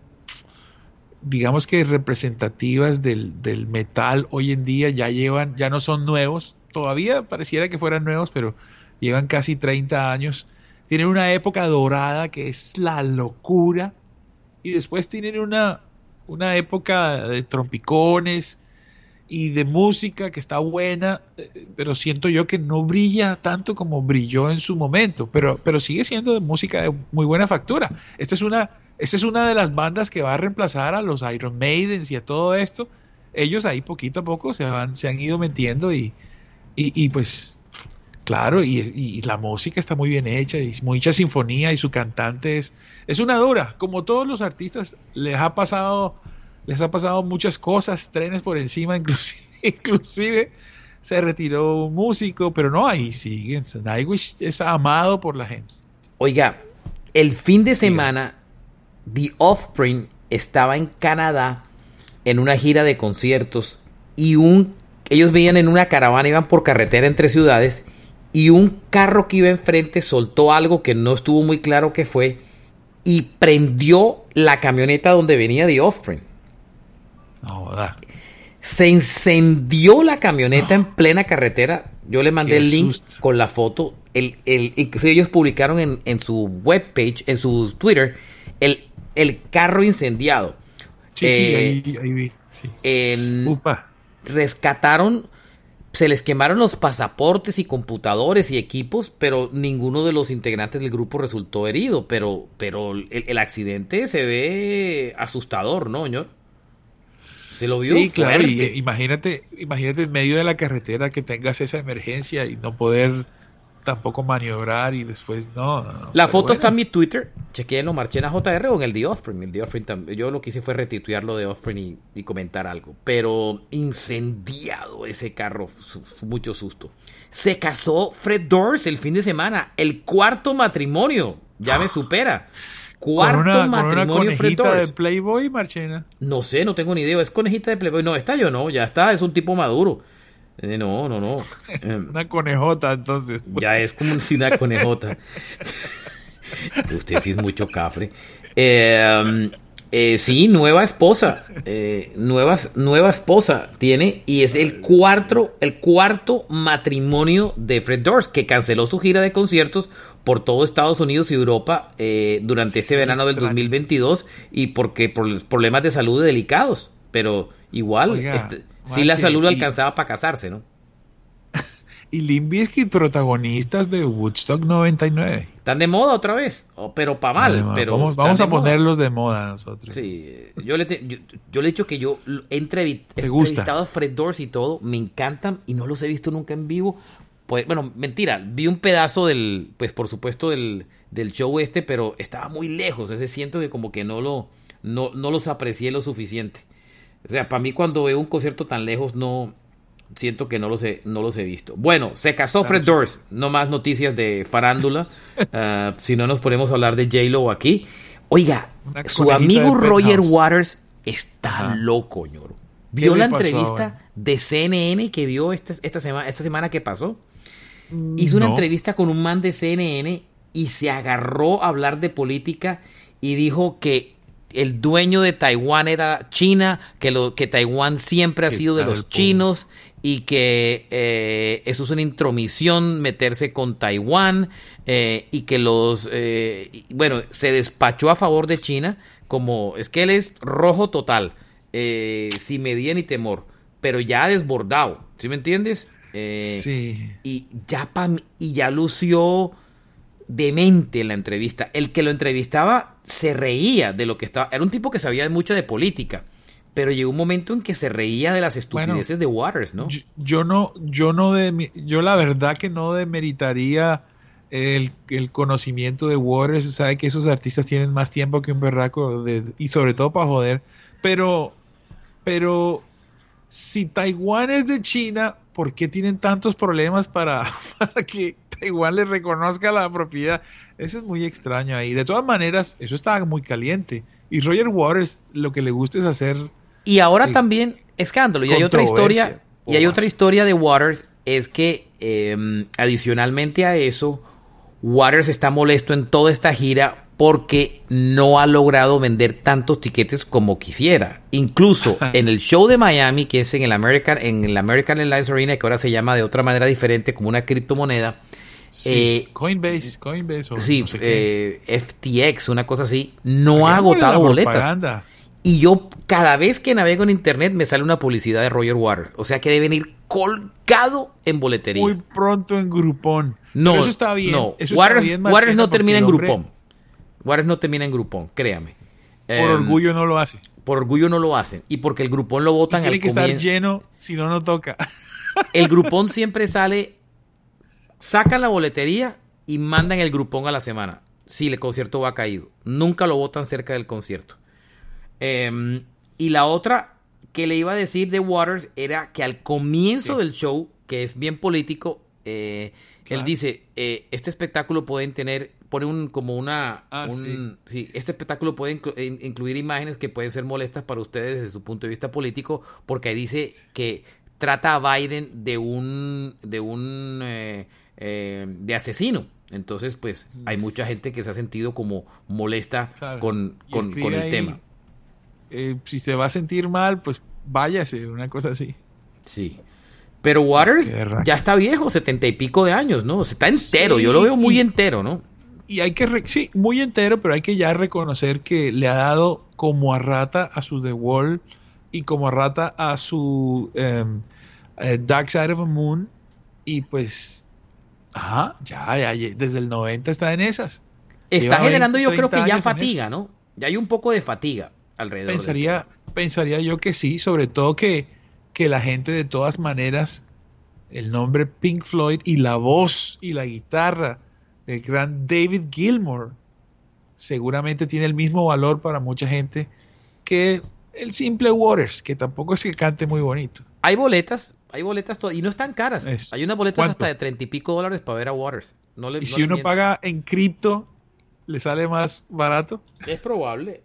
C: digamos que representativas del, del, metal hoy en día. Ya llevan, ya no son nuevos. Todavía pareciera que fueran nuevos, pero llevan casi 30 años. Tienen una época dorada que es la locura. Y después tienen una, una época de trompicones y de música que está buena, eh, pero siento yo que no brilla tanto como brilló en su momento, pero, pero sigue siendo de música de muy buena factura. Esta es una, esta es una de las bandas que va a reemplazar a los Iron Maidens y a todo esto. Ellos ahí poquito a poco se, van, se han ido metiendo y, y, pues claro, y, y, la música está muy bien hecha y mucha sinfonía y su cantante es, es una dura, como todos los artistas les ha pasado les ha pasado muchas cosas, trenes por encima, inclusive, se retiró un músico, pero no, ahí siguen. Nightwish es amado por la gente.
B: Oiga, el fin de semana, The Offspring estaba en Canadá en una gira de conciertos y un ellos veían en una caravana, iban por carretera entre ciudades y un carro que iba enfrente soltó algo que no estuvo muy claro qué fue y prendió la camioneta donde venía The Offspring. Se incendió la camioneta en plena carretera. Yo le mandé el link con la foto. El, el, ellos publicaron en, en, su webpage, en su Twitter, el, el carro incendiado.
C: Sí, sí, eh, ahí, vi.
B: Rescataron, se les quemaron los pasaportes y computadores y equipos, pero ninguno de los integrantes del grupo resultó herido. Pero, pero el, el accidente se ve asustador, ¿no, señor? Se lo vio
C: sí, claro, y, eh, imagínate, imagínate en medio de la carretera que tengas esa emergencia y no poder tampoco maniobrar y después no.
B: la foto está en mi Twitter, chequeenlo, marché en JR o en el The Offspring. El The Offspring yo lo que hice fue retituarlo de Offspring y, comentar algo. Pero incendiado ese carro, mucho susto. Se casó Fred Doors el fin de semana, el cuarto matrimonio, ya me supera. Cuarto una, matrimonio
C: con conejita de Playboy, Marchena?
B: No sé, no tengo ni idea. ¿Es conejita de Playboy? No, está yo no, ya está, es un tipo maduro. Eh, no, no, no.
C: Em, una conejota, entonces.
B: Ya es como una conejota. Usted sí es mucho cafre. Eh, eh, sí, nueva esposa. Eh, nueva esposa tiene. Y es el cuarto, el cuarto matrimonio de Fred Durst, que canceló su gira de conciertos por todo Estados Unidos y Europa eh, durante este verano del 2022 y porque por los problemas de salud delicados. Pero igual, este, sí la salud lo alcanzaba para casarse, ¿no?
C: Y Limbiskit protagonistas de Woodstock 99.
B: Están de moda otra vez, pero para mal. Pero
C: vamos, a ponerlos de moda nosotros.
B: Sí, yo le, yo, le he dicho que yo he entrevistado a Fred Doors y todo, me encantan y no los he visto nunca en vivo pues, bueno, mentira, vi un pedazo del, pues por supuesto del, del show este, pero estaba muy lejos, ese siento que como que no lo, no, no los aprecié lo suficiente. O sea, para mí cuando veo un concierto tan lejos no, siento que no los he, no los he visto. Bueno, se casó Fred Durst, no más noticias de farándula, ah, si no nos ponemos a hablar de J-Lo aquí. Oiga, su amigo Roger Waters está loco, ñoro. ¿Vio la entrevista de CNN que dio esta, esta, semana, esta semana que pasó? hizo una entrevista con un man de CNN y se agarró a hablar de política y dijo que el dueño de Taiwán era China, que, lo, que Taiwán siempre ha sido de los chinos y que eh, eso es una intromisión meterse con Taiwán eh, y que los, eh, bueno, se despachó a favor de China como, es que él es rojo total, sin medida ni temor, pero ya desbordado, ¿sí me entiendes?
C: sí.
B: Y ya, y ya lució demente en la entrevista. El que lo entrevistaba se reía de lo que estaba. Era un tipo que sabía mucho de política. Pero llegó un momento en que se reía de las estupideces de Waters, ¿no?
C: Yo, no, yo no de, yo la verdad que no demeritaría el, conocimiento de Waters. Sabe que esos artistas tienen más tiempo que un berraco y sobre todo para joder. Pero, pero si Taiwán es de China, ¿por qué tienen tantos problemas para, para que igual le reconozca la propiedad. Eso es muy extraño ahí. De todas maneras, eso estaba muy caliente. Y Roger Waters lo que le gusta es hacer...
B: Y ahora también, escándalo, y hay otra historia, y hay otra historia de Waters, es que em, adicionalmente a eso, Waters está molesto en toda esta gira porque no ha logrado vender tantos tiquetes como quisiera. Incluso en el show de Miami, que es en el American, en el American Airlines Arena, que ahora se llama de otra manera diferente, como una criptomoneda,
C: eh, Coinbase, Coinbase o
B: sí, eh, FTX, una cosa así, no ha agotado boletas. Y yo cada vez que navego en internet me sale una publicidad de Roger Waters, o sea que deben ir colgado en boletería.
C: Muy pronto en Groupon.
B: No, eso está bien. No, Waters, no termina en Groupon. Waters no termina en Groupon, créame.
C: Por em, orgullo no lo hace.
B: Por orgullo no lo hacen y porque el Groupon lo votan
C: tiene que estar lleno, si no no toca.
B: El Groupon siempre sale sacan la boletería y mandan el grupón a la semana. Si el concierto va caído. Nunca lo votan cerca del concierto. Em, y la otra que le iba a decir de Waters era que al comienzo del show, que es bien político, eh, él dice, eh, este espectáculo pueden tener, pone un, como una, ah, este espectáculo puede incluir imágenes que pueden ser molestas para ustedes desde su punto de vista político, porque dice que trata a Biden de un, de un eh, eh, de asesino. Entonces, pues mm. hay mucha gente que se ha sentido como molesta con, el tema.
C: Eh, si se va a sentir mal, pues váyase, una cosa así.
B: Sí. Pero Waters ya está viejo, setenta y pico de años, ¿no? está entero, yo lo veo muy entero, ¿no?
C: Y hay que, sí, muy entero, pero hay que ya reconocer que le ha dado como a rata a su The Wall y como a rata a su em, eh, Dark Side of the Moon. Y pues Ajá, ya, ya, desde el 90 está en esas.
B: Está generando yo creo que ya fatiga, ¿no? Ya hay un poco de fatiga alrededor.
C: Pensaría, pensaría yo que sí, sobre todo que, que la gente de todas maneras, el nombre Pink Floyd y la voz y la guitarra del gran David Gilmour seguramente tiene el mismo valor para mucha gente que el simple Waters, que tampoco es que cante muy bonito.
B: Hay boletas hay boletas y no están caras. Hay unas boletas hasta de treinta y pico dólares para ver a Waters.
C: No le, y si uno paga en cripto, ¿le sale más barato?
B: Es probable.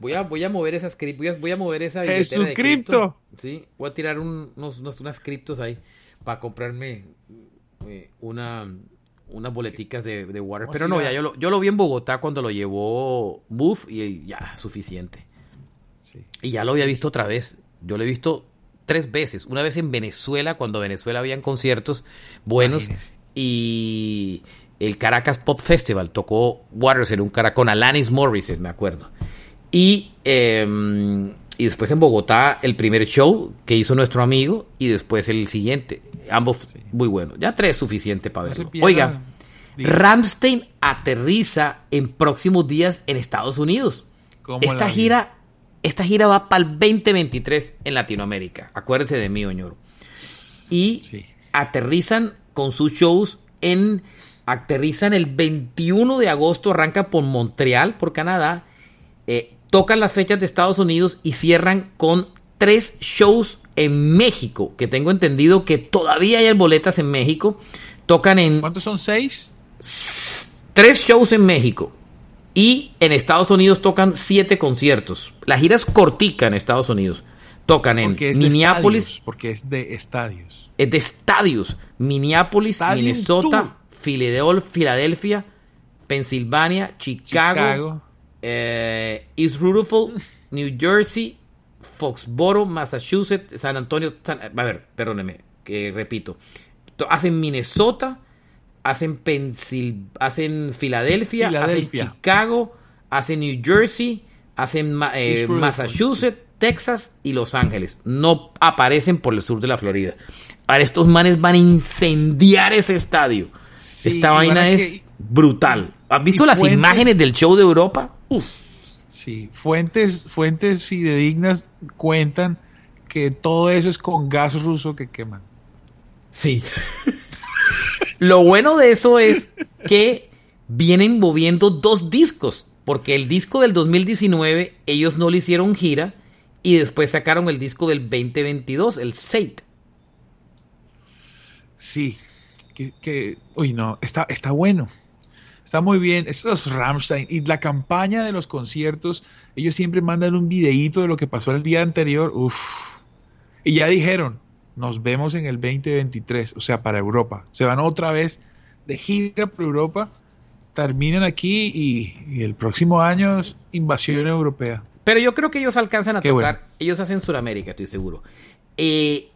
B: Voy a, voy a mover esas criptos. Voy, a, mover esa
C: ¿Es un cripto?
B: Sí, voy a tirar unos, unas criptos ahí para comprarme eh, una, unas boleticas de, de Waters. Pero no, ya yo lo, yo lo vi en Bogotá cuando lo llevó Buff y ya, suficiente. Y ya lo había visto otra vez. Yo lo he visto tres veces. Una vez en Venezuela, cuando Venezuela habían conciertos buenos. Y el Caracas Pop Festival tocó Waters en un cara con Alanis Morris, me acuerdo. Y, em, y después en Bogotá el primer show que hizo nuestro amigo y después el siguiente. Ambos muy buenos. Ya tres suficiente para verlo. Oiga, Ramstein aterriza en próximos días en Estados Unidos. Esta gira esta gira va para el 2023 en Latinoamérica. Acuérdense de mí, Oñoro. Y aterrizan con sus shows en. Aterrizan el 21 de agosto, arranca por Montreal, por Canadá. Eh, tocan las fechas de Estados Unidos y cierran con tres shows en México. Que tengo entendido que todavía hay boletas en México. Tocan en.
C: ¿Cuántos son? ¿Seis?
B: Tres shows en México. Y en Estados Unidos tocan siete conciertos. La gira es cortica en Estados Unidos. Tocan en Minneapolis.
C: porque es de estadios.
B: Es de estadios. Minneapolis, Minnesota, Filadelfia, Pensilvania, Chicago, eh, East Rutherford, New Jersey, Foxboro, Massachusetts, San Antonio. a ver, perdóneme, que repito. Hacen Minnesota, hacen Pensil, hacen Filadelfia, hacen Chicago, hacen New Jersey, hacen eh, Massachusetts, Texas y Los Ángeles. No aparecen por el sur de la Florida. Ahora estos manes van a incendiar ese estadio. Esta vaina es brutal. ¿Has visto las imágenes del show de Europa? Uf.
C: Sí, fuentes, fuentes fidedignas cuentan que todo eso es con gas ruso que queman.
B: Sí. Lo bueno de eso es que vienen moviendo dos discos, porque el disco del 2019 ellos no le hicieron gira y después sacaron el disco del 2022, el Sate.
C: Sí, que, uy no, está, está bueno. Está muy bien. Estos Ramstein y la campaña de los conciertos, ellos siempre mandan un videíto de lo que pasó el día anterior. Uf. Y ya dijeron, nos vemos en el 2023, o sea, para Europa. Se van otra vez de gira por Europa, terminan aquí y, el próximo año es invasión europea.
B: Pero yo creo que ellos alcanzan a tocar. Ellos hacen Sudamérica, estoy seguro. Eh,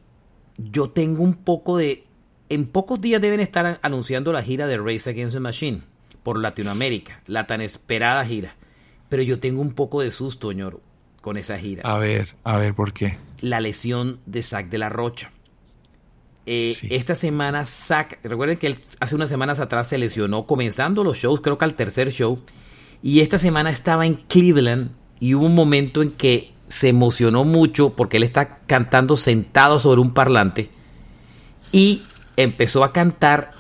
B: yo tengo un poco de. En pocos días deben estar anunciando la gira de Race Against the Machine por Latinoamérica, la tan esperada gira. Pero yo tengo un poco de susto, señor, con esa gira.
C: A ver, a ver, ¿por qué?
B: La lesión de Zack de la Rocha. Eh, esta semana, Zack, recuerden que él hace unas semanas atrás se lesionó comenzando los shows, creo que al tercer show. Y esta semana estaba en Cleveland y hubo un momento en que se emocionó mucho porque él está cantando sentado sobre un parlante y empezó a cantar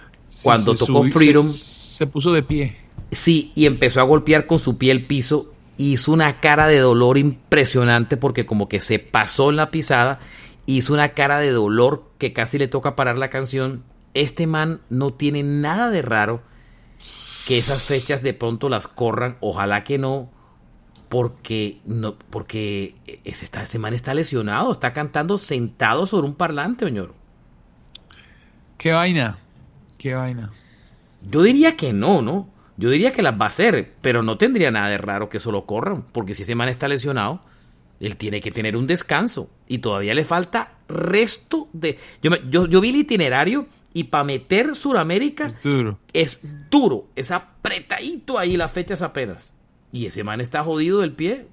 B: cuando tocó Freedom.
C: Se, puso de pie.
B: Sí, y empezó a golpear con su pie el piso. Hizo una cara de dolor impresionante porque como que se pasó en la pisada. Hizo una cara de dolor que casi le toca parar la canción. Este man no tiene nada de raro que esas fechas de pronto las corran. Ojalá que no porque no porque ese, ese man está lesionado, está cantando sentado sobre un parlante, señor.
C: Qué vaina, qué vaina.
B: Yo diría que no, ¿no? Yo diría que las va a hacer, pero no tendría nada de raro que solo corran, porque si ese man está lesionado, él tiene que tener un descanso y todavía le falta resto de... Yo, yo, yo vi el itinerario y para meter Suramérica
C: es duro.
B: Es duro, es apretadito ahí las fechas apenas. Y ese man está jodido del pie.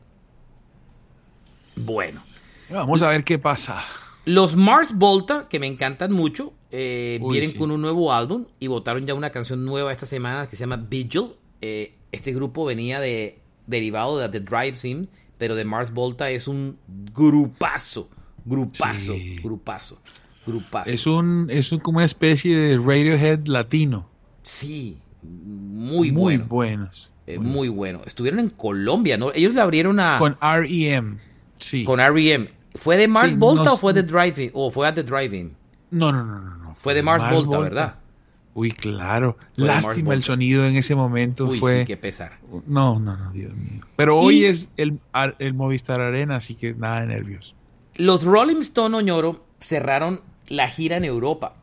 B: Bueno.
C: Vamos a ver qué pasa.
B: Los Mars Volta, que me encantan mucho, eh, vienen con un nuevo álbum y votaron ya una canción nueva esta semana que se llama Vigil. Eh, este grupo venía de derivado de The Drive Scene, pero de Mars Volta es un grupazo, grupazo, grupazo, grupazo.
C: Es un es como una especie de Radiohead latino.
B: Sí, muy, muy
C: buenos.
B: Eh, muy bueno. Estuvieron en Colombia, ¿no? Ellos le abrieron a...
C: Con REM, sí.
B: Con REM. ¿Fue de Mars Volta o fue de Driving? ¿O fue a The Driving?
C: No, no, no, no.
B: Fue, de Mars, Volta, ¿verdad?
C: Uy, claro. Lástima el sonido en ese momento. Uy, fue...
B: sí, qué pesar.
C: No, no, no, Dios mío. Pero hoy es el, el Movistar Arena, así que nada de nervios.
B: Los Rolling Stone Oñoro cerraron la gira en Europa.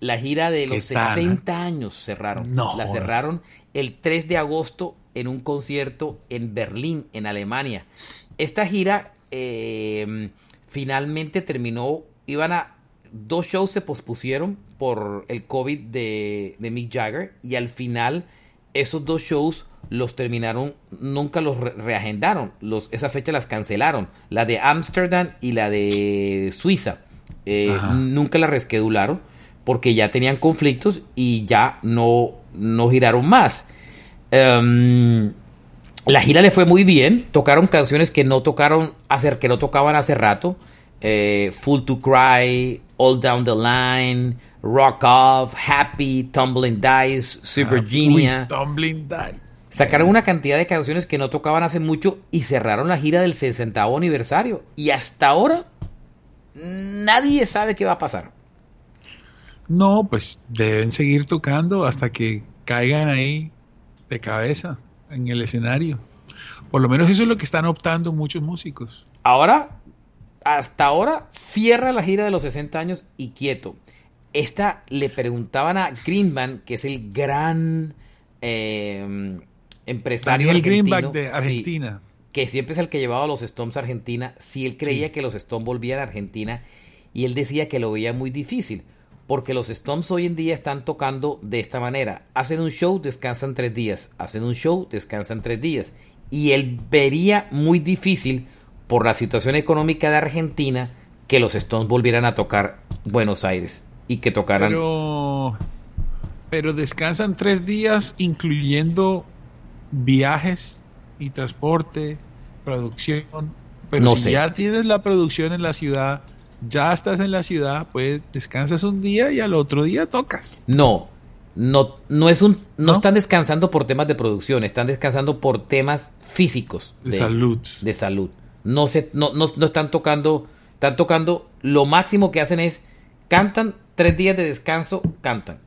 B: La gira de los 60 años cerraron.
C: No.
B: La cerraron el 3 de agosto en un concierto en Berlín, en Alemania. Esta gira eh, finalmente terminó, iban a, dos shows se pospusieron por el COVID de, Mick Jagger y al final esos dos shows los terminaron, nunca los reagendaron, los, esa fecha las cancelaron, la de Ámsterdam y la de Suiza, eh, nunca la resquedularon porque ya tenían conflictos y ya no, no giraron más. Em, la gira le fue muy bien. Tocaron canciones que no tocaron hacer, que no tocaban hace rato. Eh, Full to Cry, All Down the Line, Rock Off, Happy, Tumbling Dice, Super Genia.
C: Tumbling Dice.
B: Sacaron una cantidad de canciones que no tocaban hace mucho y cerraron la gira del 60 aniversario. Y hasta ahora nadie sabe qué va a pasar.
C: No, pues deben seguir tocando hasta que caigan ahí de cabeza en el escenario. Por lo menos eso es lo que están optando muchos músicos.
B: Ahora, hasta ahora cierra la gira de los 60 años y quieto. Esta le preguntaban a Greenman, que es el gran eh, empresario
C: Daniel
B: argentino,
C: Greenback de Argentina.
B: sí, que siempre es el que llevaba a los Stones a Argentina, si él creía
C: Sí.
B: que los Stones volvían a Argentina y él decía que lo veía muy difícil, porque los Stones hoy en día están tocando de esta manera. Hacen un show, descansan tres días, hacen un show, descansan tres días. Y él vería muy difícil, por la situación económica de Argentina, que los Stones volvieran a tocar Buenos Aires y que tocaran...
C: Pero, pero descansan tres días, incluyendo viajes y transporte, producción. Pero
B: No
C: si
B: sé.
C: ya tienes la producción en la ciudad, ya estás en la ciudad, pues descansas un día y al otro día tocas.
B: No, no, no es un, no,
C: ¿No?
B: están descansando por temas de producción, están descansando por temas físicos
C: De salud.
B: de salud. No se, no, no, no están tocando, están tocando, lo máximo que hacen es cantan tres días de descanso, cantan.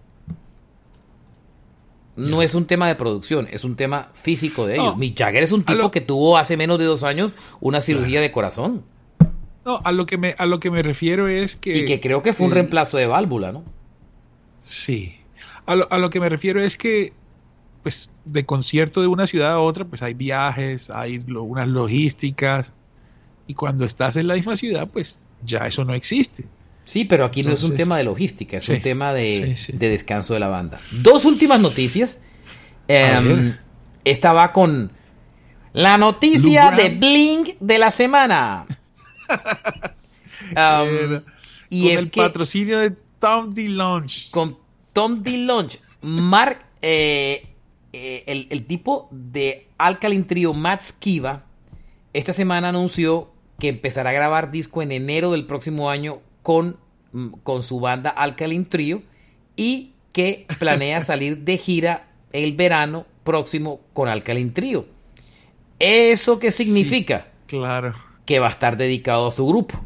B: No es un tema de producción, es un tema físico de ellos.
C: No.
B: Mick Jagger es un tipo
C: lo-
B: que tuvo hace menos de dos años una cirugía de corazón
C: No, a lo que me, a lo que me refiero es que.
B: y que creo que fue un
C: eh,
B: reemplazo de válvula, ¿no?
C: Sí. A lo, a lo que me refiero es que, pues, de concierto de una ciudad a otra, pues hay viajes, hay lo- unas logísticas. Y cuando estás en la misma ciudad, pues ya eso no existe.
B: Sí, pero aquí no es un tema de logística, es
C: sí,
B: un tema de,
C: sí, sí.
B: de descanso de la banda. Dos últimas noticias.
C: Ver.
B: esta va con la noticia de. Blink de la semana. Em,
C: Eh,
B: y
C: con
B: es
C: el
B: que
C: patrocinio de Tom DeLonge.
B: con Tom DeLonge, Mark, eh, eh, el, el tipo de Alkaline Trio, Matt Skiba, esta semana anunció que empezará a grabar disco en enero del próximo año con, mm, con su banda Alkaline Trio y que planea salir de gira el verano próximo con Alkaline Trio. ¿Eso qué significa?
C: Claro,
B: Que va a estar dedicado a su grupo.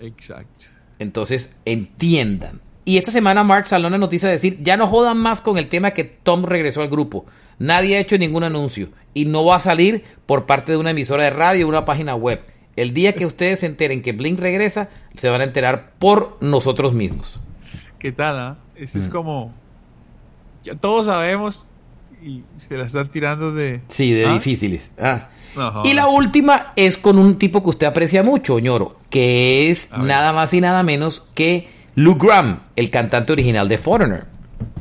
C: exacto.
B: Entonces, entiendan. Y esta semana Mark salió una noticia de decir, ya no jodan más con el tema que Tom regresó al grupo. Nadie ha hecho ningún anuncio y no va a salir por parte de una emisora de radio o una página web. El día que ustedes se enteren que Blink regresa, se van a enterar por nosotros mismos.
C: ¿Qué tal? ah? Este es
B: Mm.
C: como. Ya todos sabemos y se la están tirando de.
B: Sí, de
C: ¿Ah?
B: difíciles. Ah.
C: No,
B: Y la última es con un tipo que usted aprecia mucho, ñoro, que es nada más y nada menos que Lou Graham, el cantante original de Foreigner.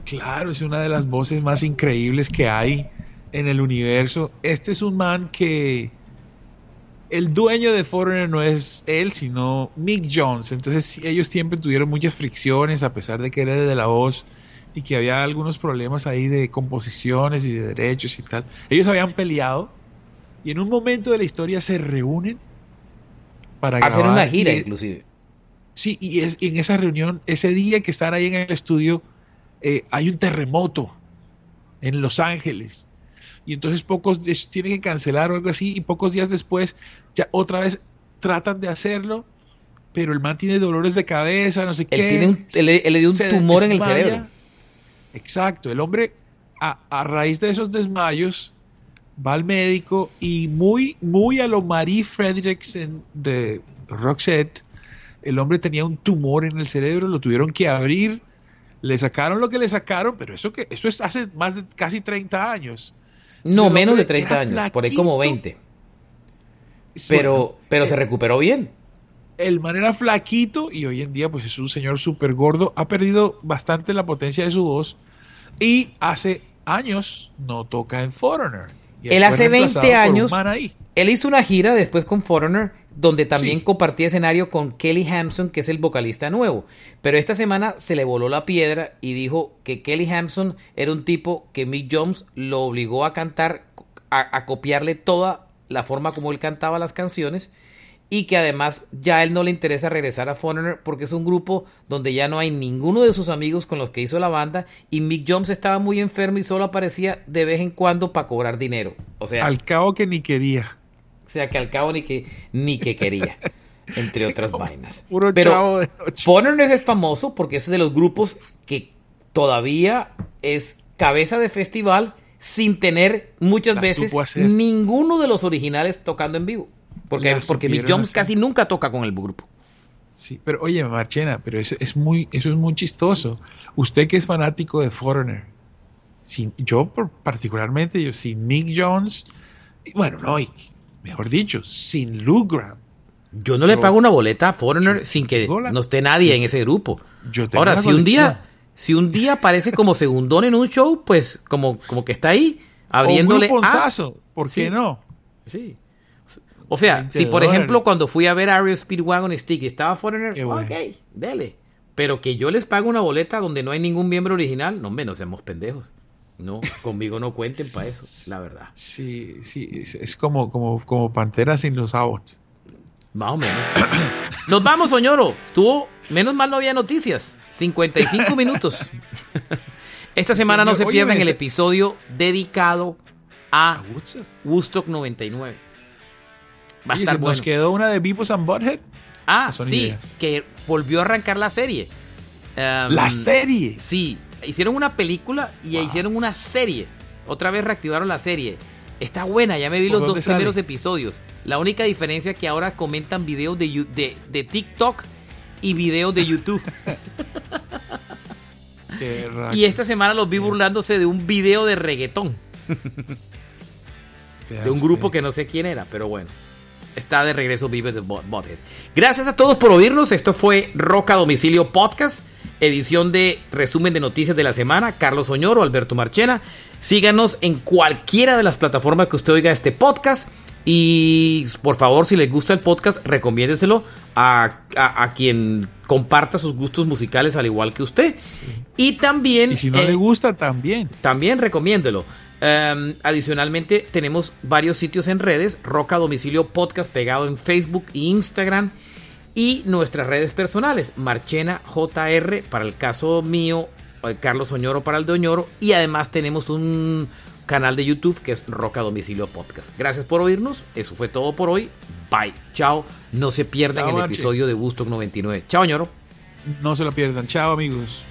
C: Claro, es una de las voces más increíbles que hay en el universo. Este es un man que el dueño de Foreigner no es él, sino Mick Jones. Entonces ellos siempre tuvieron muchas fricciones, a pesar de que él era de la voz y que había algunos problemas ahí de composiciones y de derechos y tal. Ellos habían peleado y en un momento de la historia se reúnen para
B: Hacer una gira,
C: y-
B: inclusive.
C: Sí, y, es- y en esa reunión, ese día que están ahí en el estudio, eh, hay un terremoto en Los Ángeles. Y entonces pocos tienen que cancelar o algo así, y pocos días después ya otra vez tratan de hacerlo, pero el man tiene dolores de cabeza, no sé
B: Él,
C: qué.
B: tiene un, él, le- él le dio un tumor en el cerebro.
C: Exacto, el hombre a, a raíz de esos desmayos va al médico y muy, muy a lo Marie Fredrickson de Roxette, el hombre tenía un tumor en el cerebro, lo tuvieron que abrir, le sacaron lo que le sacaron, pero eso que eso es hace más de casi 30 años.
B: No, menos de
C: hombre
B: 30
C: era
B: años, por ahí como
C: flaquito.
B: 20. Pero,
C: Bueno,
B: pero
C: eh,
B: se recuperó bien.
C: el man era flaquito y hoy en día pues es un señor súper gordo, ha perdido bastante la potencia de su voz y hace años no toca en Foreigner.
B: Él hace 20
C: reemplazado por un
B: años-
C: ahí.
B: Él hizo una gira después con Foreigner, donde también
C: Sí.
B: compartía escenario con Kelly Hampson, que es el vocalista nuevo. Pero esta semana se le voló la piedra y dijo que Kelly Hampson era un tipo que Mick Jones lo obligó a cantar, a, a copiarle toda la forma como él cantaba las canciones. Y que además ya a él no le interesa regresar a Foreigner porque es un grupo donde ya no hay ninguno de sus amigos con los que hizo la banda. Y Mick Jones estaba muy enfermo y solo aparecía de vez en cuando para cobrar dinero. O sea,
C: Al cabo que ni quería.
B: O sea que al cabo ni que ni que quería, entre otras vainas.
C: Puro
B: Pero
C: chavo de noche.
B: Foreigner es famoso porque es de los grupos que todavía es cabeza de festival sin tener muchas
C: La
B: veces ninguno de los originales tocando en vivo. Porque,
C: La
B: porque Mick Jones
C: hacer.
B: casi nunca toca con el grupo.
C: Sí, pero oye, Marchena, pero eso es muy, eso es muy chistoso. Usted que es fanático de Foreigner, sin, yo particularmente, yo sin Mick Jones, bueno, no, y mejor dicho, sin Lou Graham.
B: Yo no le pago una boleta a Foreigner sin que
C: la-
B: no esté nadie en ese grupo.
C: Yo tengo
B: Ahora, si un día, si un día aparece como segundón en un show, pues como, como que está ahí abriéndole.
C: O un
B: ah,
C: gruponzazo, ¿por qué
B: sí.
C: no?
B: Sí. O sea,
C: 20
B: si por
C: dólares.
B: ejemplo cuando fui a ver Ario Speedwagon Stick y estaba Foreigner,
C: bueno.
B: ok, dele. Pero que yo les pago una boleta donde no hay ningún miembro original, no, no seamos pendejos. No, conmigo no cuenten para eso, la verdad.
C: Sí, sí, es, es como, como, como Pantera sin los abots.
B: Más o menos. Nos vamos, Soñoro. Tuvo, menos mal no había noticias. 55 minutos. Esta semana no se pierdan el episodio dedicado
C: A
B: a
C: Woodstock.
B: Woodstock 99. Va a estar bueno.
C: Nos quedó una de Beavis and Butthead.
B: Ah, sí,
C: ideas.
B: que volvió a arrancar la serie. Um,
C: La serie.
B: Sí, hicieron una película y
C: Wow.
B: hicieron una serie. Otra vez reactivaron la serie. Está buena, ya me vi
C: ¿Por
B: los dos
C: sale?
B: primeros episodios. La única diferencia es que ahora comentan videos de, de, de TikTok y videos de YouTube. Y esta semana los vi burlándose de un video de reggaetón. De un grupo que no sé quién era, pero bueno. Está de regreso Vive de Bot- Bothead. Gracias a todos por oírnos. Esto fue Roca Domicilio Podcast, edición de resumen de noticias de la semana. Carlos Oñoro, Alberto Marchena. Síganos en cualquiera de las plataformas que usted oiga este podcast. Y por favor, si les gusta el podcast, recomiéndeselo a, a- a quien comparta sus gustos musicales al igual que usted. Y también...
C: Y si no
B: eh,
C: le gusta, también.
B: también recomiéndelo. Um, adicionalmente, tenemos varios sitios en redes: Roca Domicilio Podcast pegado en Facebook e Instagram. Y nuestras redes personales: Marchena JR para el caso mío, eh, Carlos Oñoro para el de Oñoro. Y además tenemos un canal de YouTube que es Roca Domicilio Podcast. Gracias por oírnos. Eso fue todo por hoy. Bye. Chao. No se pierdan
C: Chao,
B: el
C: Marche.
B: episodio de Woodstock 99. Chao, Oñoro.
C: No se lo pierdan. Chao, amigos.